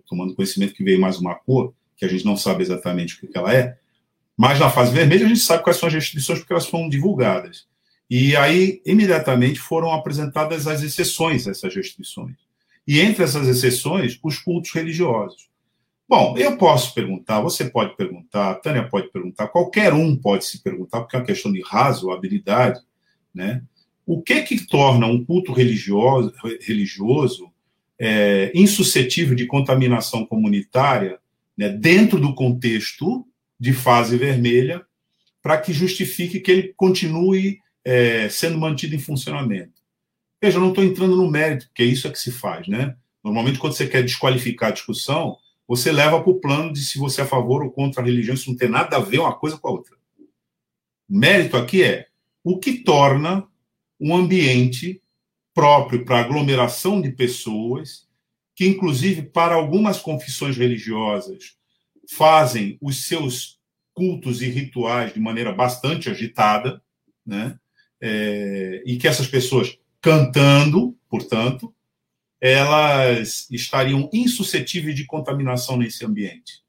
tomando conhecimento que veio mais uma cor, que a gente não sabe exatamente o que ela é, mas na fase vermelha a gente sabe quais são as restrições porque elas foram divulgadas. E aí, imediatamente, foram apresentadas as exceções a essas restrições. E entre essas exceções, os cultos religiosos. Bom, eu posso perguntar, você pode perguntar, a Tânia pode perguntar, qualquer um pode se perguntar, porque é uma questão de razoabilidade, né? O que que torna um culto religioso, religioso é, insuscetível de contaminação comunitária né, dentro do contexto de fase vermelha para que justifique que ele continue é, sendo mantido em funcionamento. Veja, eu não estou entrando no mérito, porque isso é que se faz, né? Normalmente, quando você quer desqualificar a discussão, você leva para o plano de se você é a favor ou contra a religião, isso não tem nada a ver uma coisa com a outra. O mérito aqui é o que torna um ambiente próprio para aglomeração de pessoas, que, inclusive, para algumas confissões religiosas, fazem os seus cultos e rituais de maneira bastante agitada, né? É, e que essas pessoas cantando, portanto, elas estariam insuscetíveis de contaminação nesse ambiente.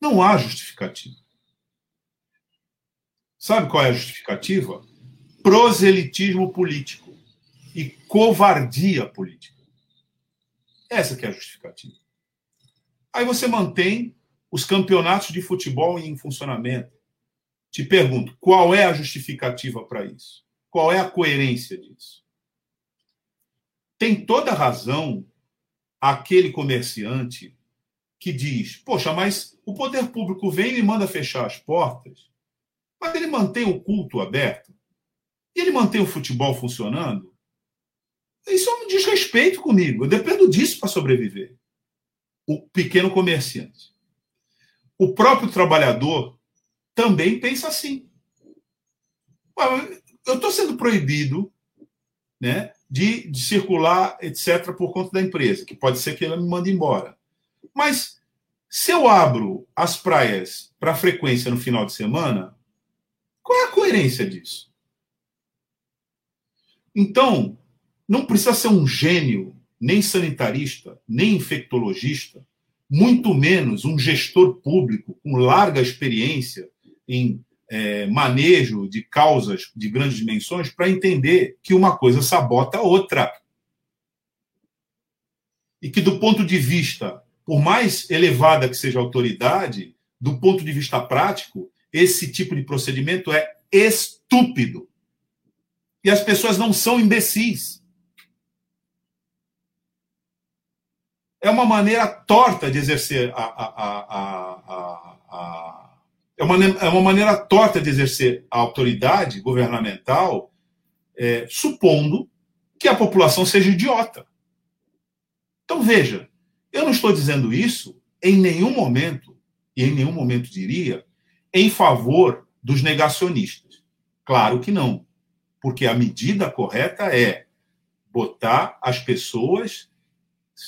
Não há justificativa. Sabe qual é a justificativa? Proselitismo político e covardia política. Essa que é a justificativa. Aí você mantém os campeonatos de futebol em funcionamento. Te pergunto, qual é a justificativa para isso? Qual é a coerência disso? Tem toda razão aquele comerciante que diz: Poxa, mas o poder público vem e me manda fechar as portas, mas ele mantém o culto aberto e ele mantém o futebol funcionando. Isso é um desrespeito comigo. Eu dependo disso para sobreviver o pequeno comerciante. O próprio trabalhador também pensa assim. Eu estou sendo proibido né, de, de, circular, etc., por conta da empresa, que pode ser que ela me mande embora. Mas se eu abro as praias para frequência no final de semana, qual é a coerência disso? Então, não precisa ser um gênio nem sanitarista, nem infectologista, muito menos um gestor público com larga experiência em é, manejo de causas de grandes dimensões para entender que uma coisa sabota a outra. E que, do ponto de vista, por mais elevada que seja a autoridade, do ponto de vista prático, esse tipo de procedimento é estúpido. E as pessoas não são imbecis. é uma maneira torta de exercer a, a, a, a é, uma, é uma maneira torta de exercer a autoridade governamental, é, supondo que a população seja idiota. Então veja, eu não estou dizendo isso em nenhum momento, e em nenhum momento diria, em favor dos negacionistas. Claro que não, porque a medida correta é botar as pessoas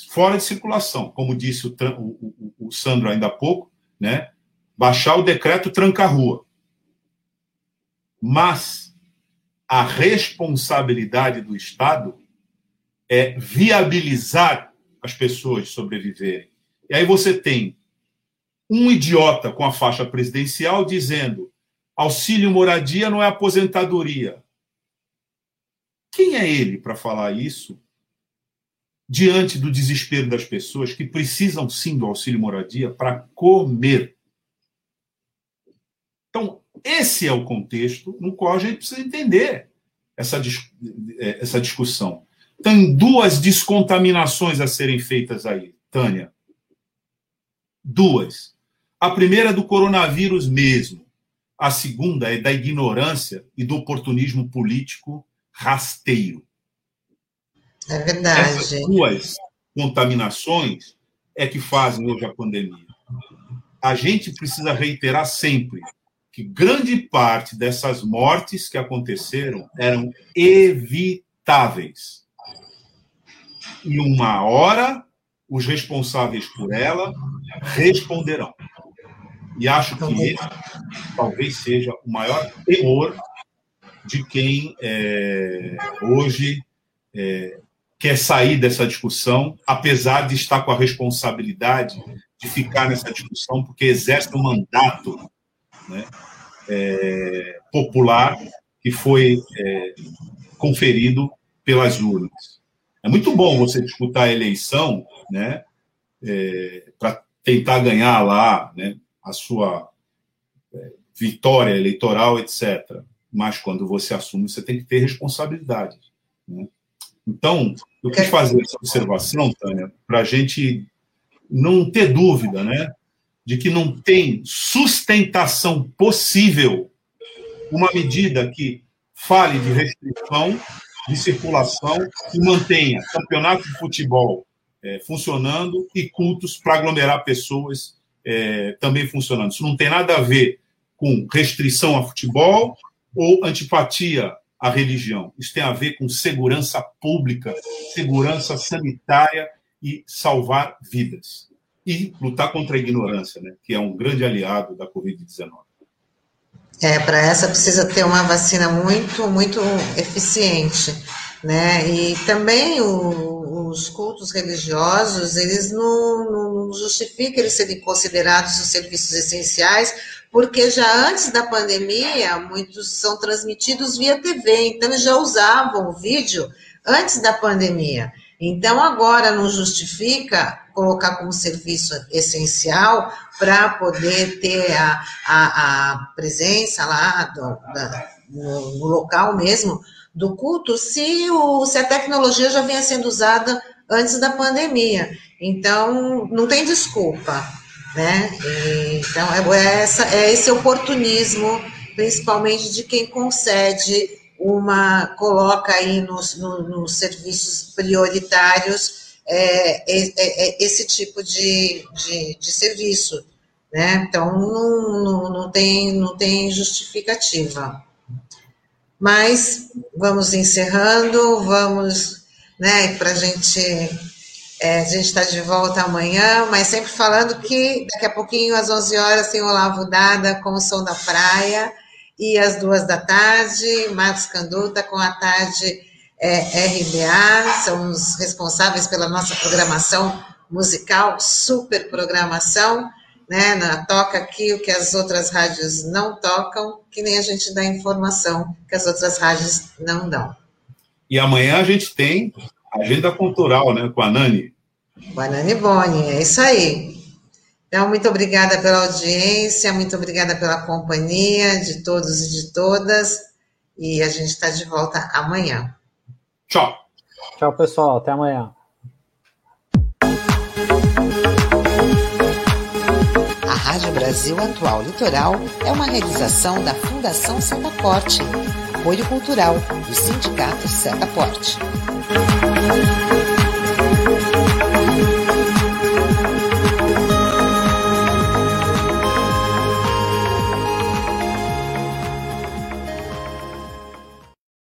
fora de circulação, como disse o, o, o Sandro ainda há pouco, né? Baixar o decreto tranca-rua. Mas a responsabilidade do Estado é viabilizar as pessoas sobreviverem. E aí você tem um idiota com a faixa presidencial dizendo auxílio moradia não é aposentadoria. Quem é ele para falar isso diante do desespero das pessoas que precisam sim do auxílio moradia para comer. Então, esse é o contexto no qual a gente precisa entender essa, é, essa discussão. Tem duas descontaminações a serem feitas aí, Tânia. Duas. A primeira é do coronavírus mesmo. A segunda é da ignorância e do oportunismo político rasteiro. É verdade. Essas duas contaminações é que fazem hoje a pandemia. A gente precisa reiterar sempre que grande parte dessas mortes que aconteceram eram evitáveis. E uma hora os responsáveis por ela responderão. E acho que esse talvez seja o maior temor de quem é, hoje é, quer sair dessa discussão, apesar de estar com a responsabilidade de ficar nessa discussão, porque exerce um mandato né, é, popular que foi é, conferido pelas urnas. É muito bom você disputar a eleição né, é, para tentar ganhar lá né, a sua é, vitória eleitoral, etc. Mas quando você assume, você tem que ter responsabilidade. Né? Então, eu quis fazer essa observação, Tânia, para a gente não ter dúvida, né, de que não tem sustentação possível uma medida que fale de restrição de circulação e mantenha campeonato de futebol é, funcionando e cultos para aglomerar pessoas é, também funcionando. Isso não tem nada a ver com restrição a futebol ou antipatia a religião. Isso tem a ver com segurança pública, segurança sanitária e salvar vidas. E lutar contra a ignorância, né, que é um grande aliado da Covid-19. É, para essa precisa ter uma vacina muito, muito eficiente, né? E também o, os cultos religiosos, eles não, não justificam eles serem considerados os serviços essenciais, porque já antes da pandemia, muitos são transmitidos via TV, então eles já usavam o vídeo antes da pandemia. Então, agora não justifica colocar como serviço essencial para poder ter a, a, a presença lá do, da, no, no, local mesmo do culto, se, o, se a tecnologia já vinha sendo usada antes da pandemia. Então, não tem desculpa. Né? então, é, é, essa, é esse oportunismo, principalmente de quem concede uma, coloca aí nos, no, nos serviços prioritários é, é, é, é esse tipo de, de, de, serviço, né? Então, não, não, não, tem, não tem justificativa. Mas, vamos encerrando, vamos, né, para gente é, a gente está de volta amanhã, mas sempre falando que daqui a pouquinho, às 11 horas, tem Olavo Dada com o Som da Praia, e às duas da tarde, Marcos Canduta com a tarde é, RBA, são os responsáveis pela nossa programação musical, super programação, né? Na, toca aqui o que as outras rádios não tocam, que nem a gente dá informação que as outras rádios não dão. E amanhã a gente tem Agenda cultural, né, com a Nani. Com a Nani Boni, é isso aí. Então, muito obrigada pela audiência, muito obrigada pela companhia de todos e de todas. E a gente está de volta amanhã. Tchau. Tchau, pessoal. Até amanhã. A Rádio Brasil Atual Litoral é uma realização da Fundação Setaporte, apoio cultural do Sindicato Setaporte.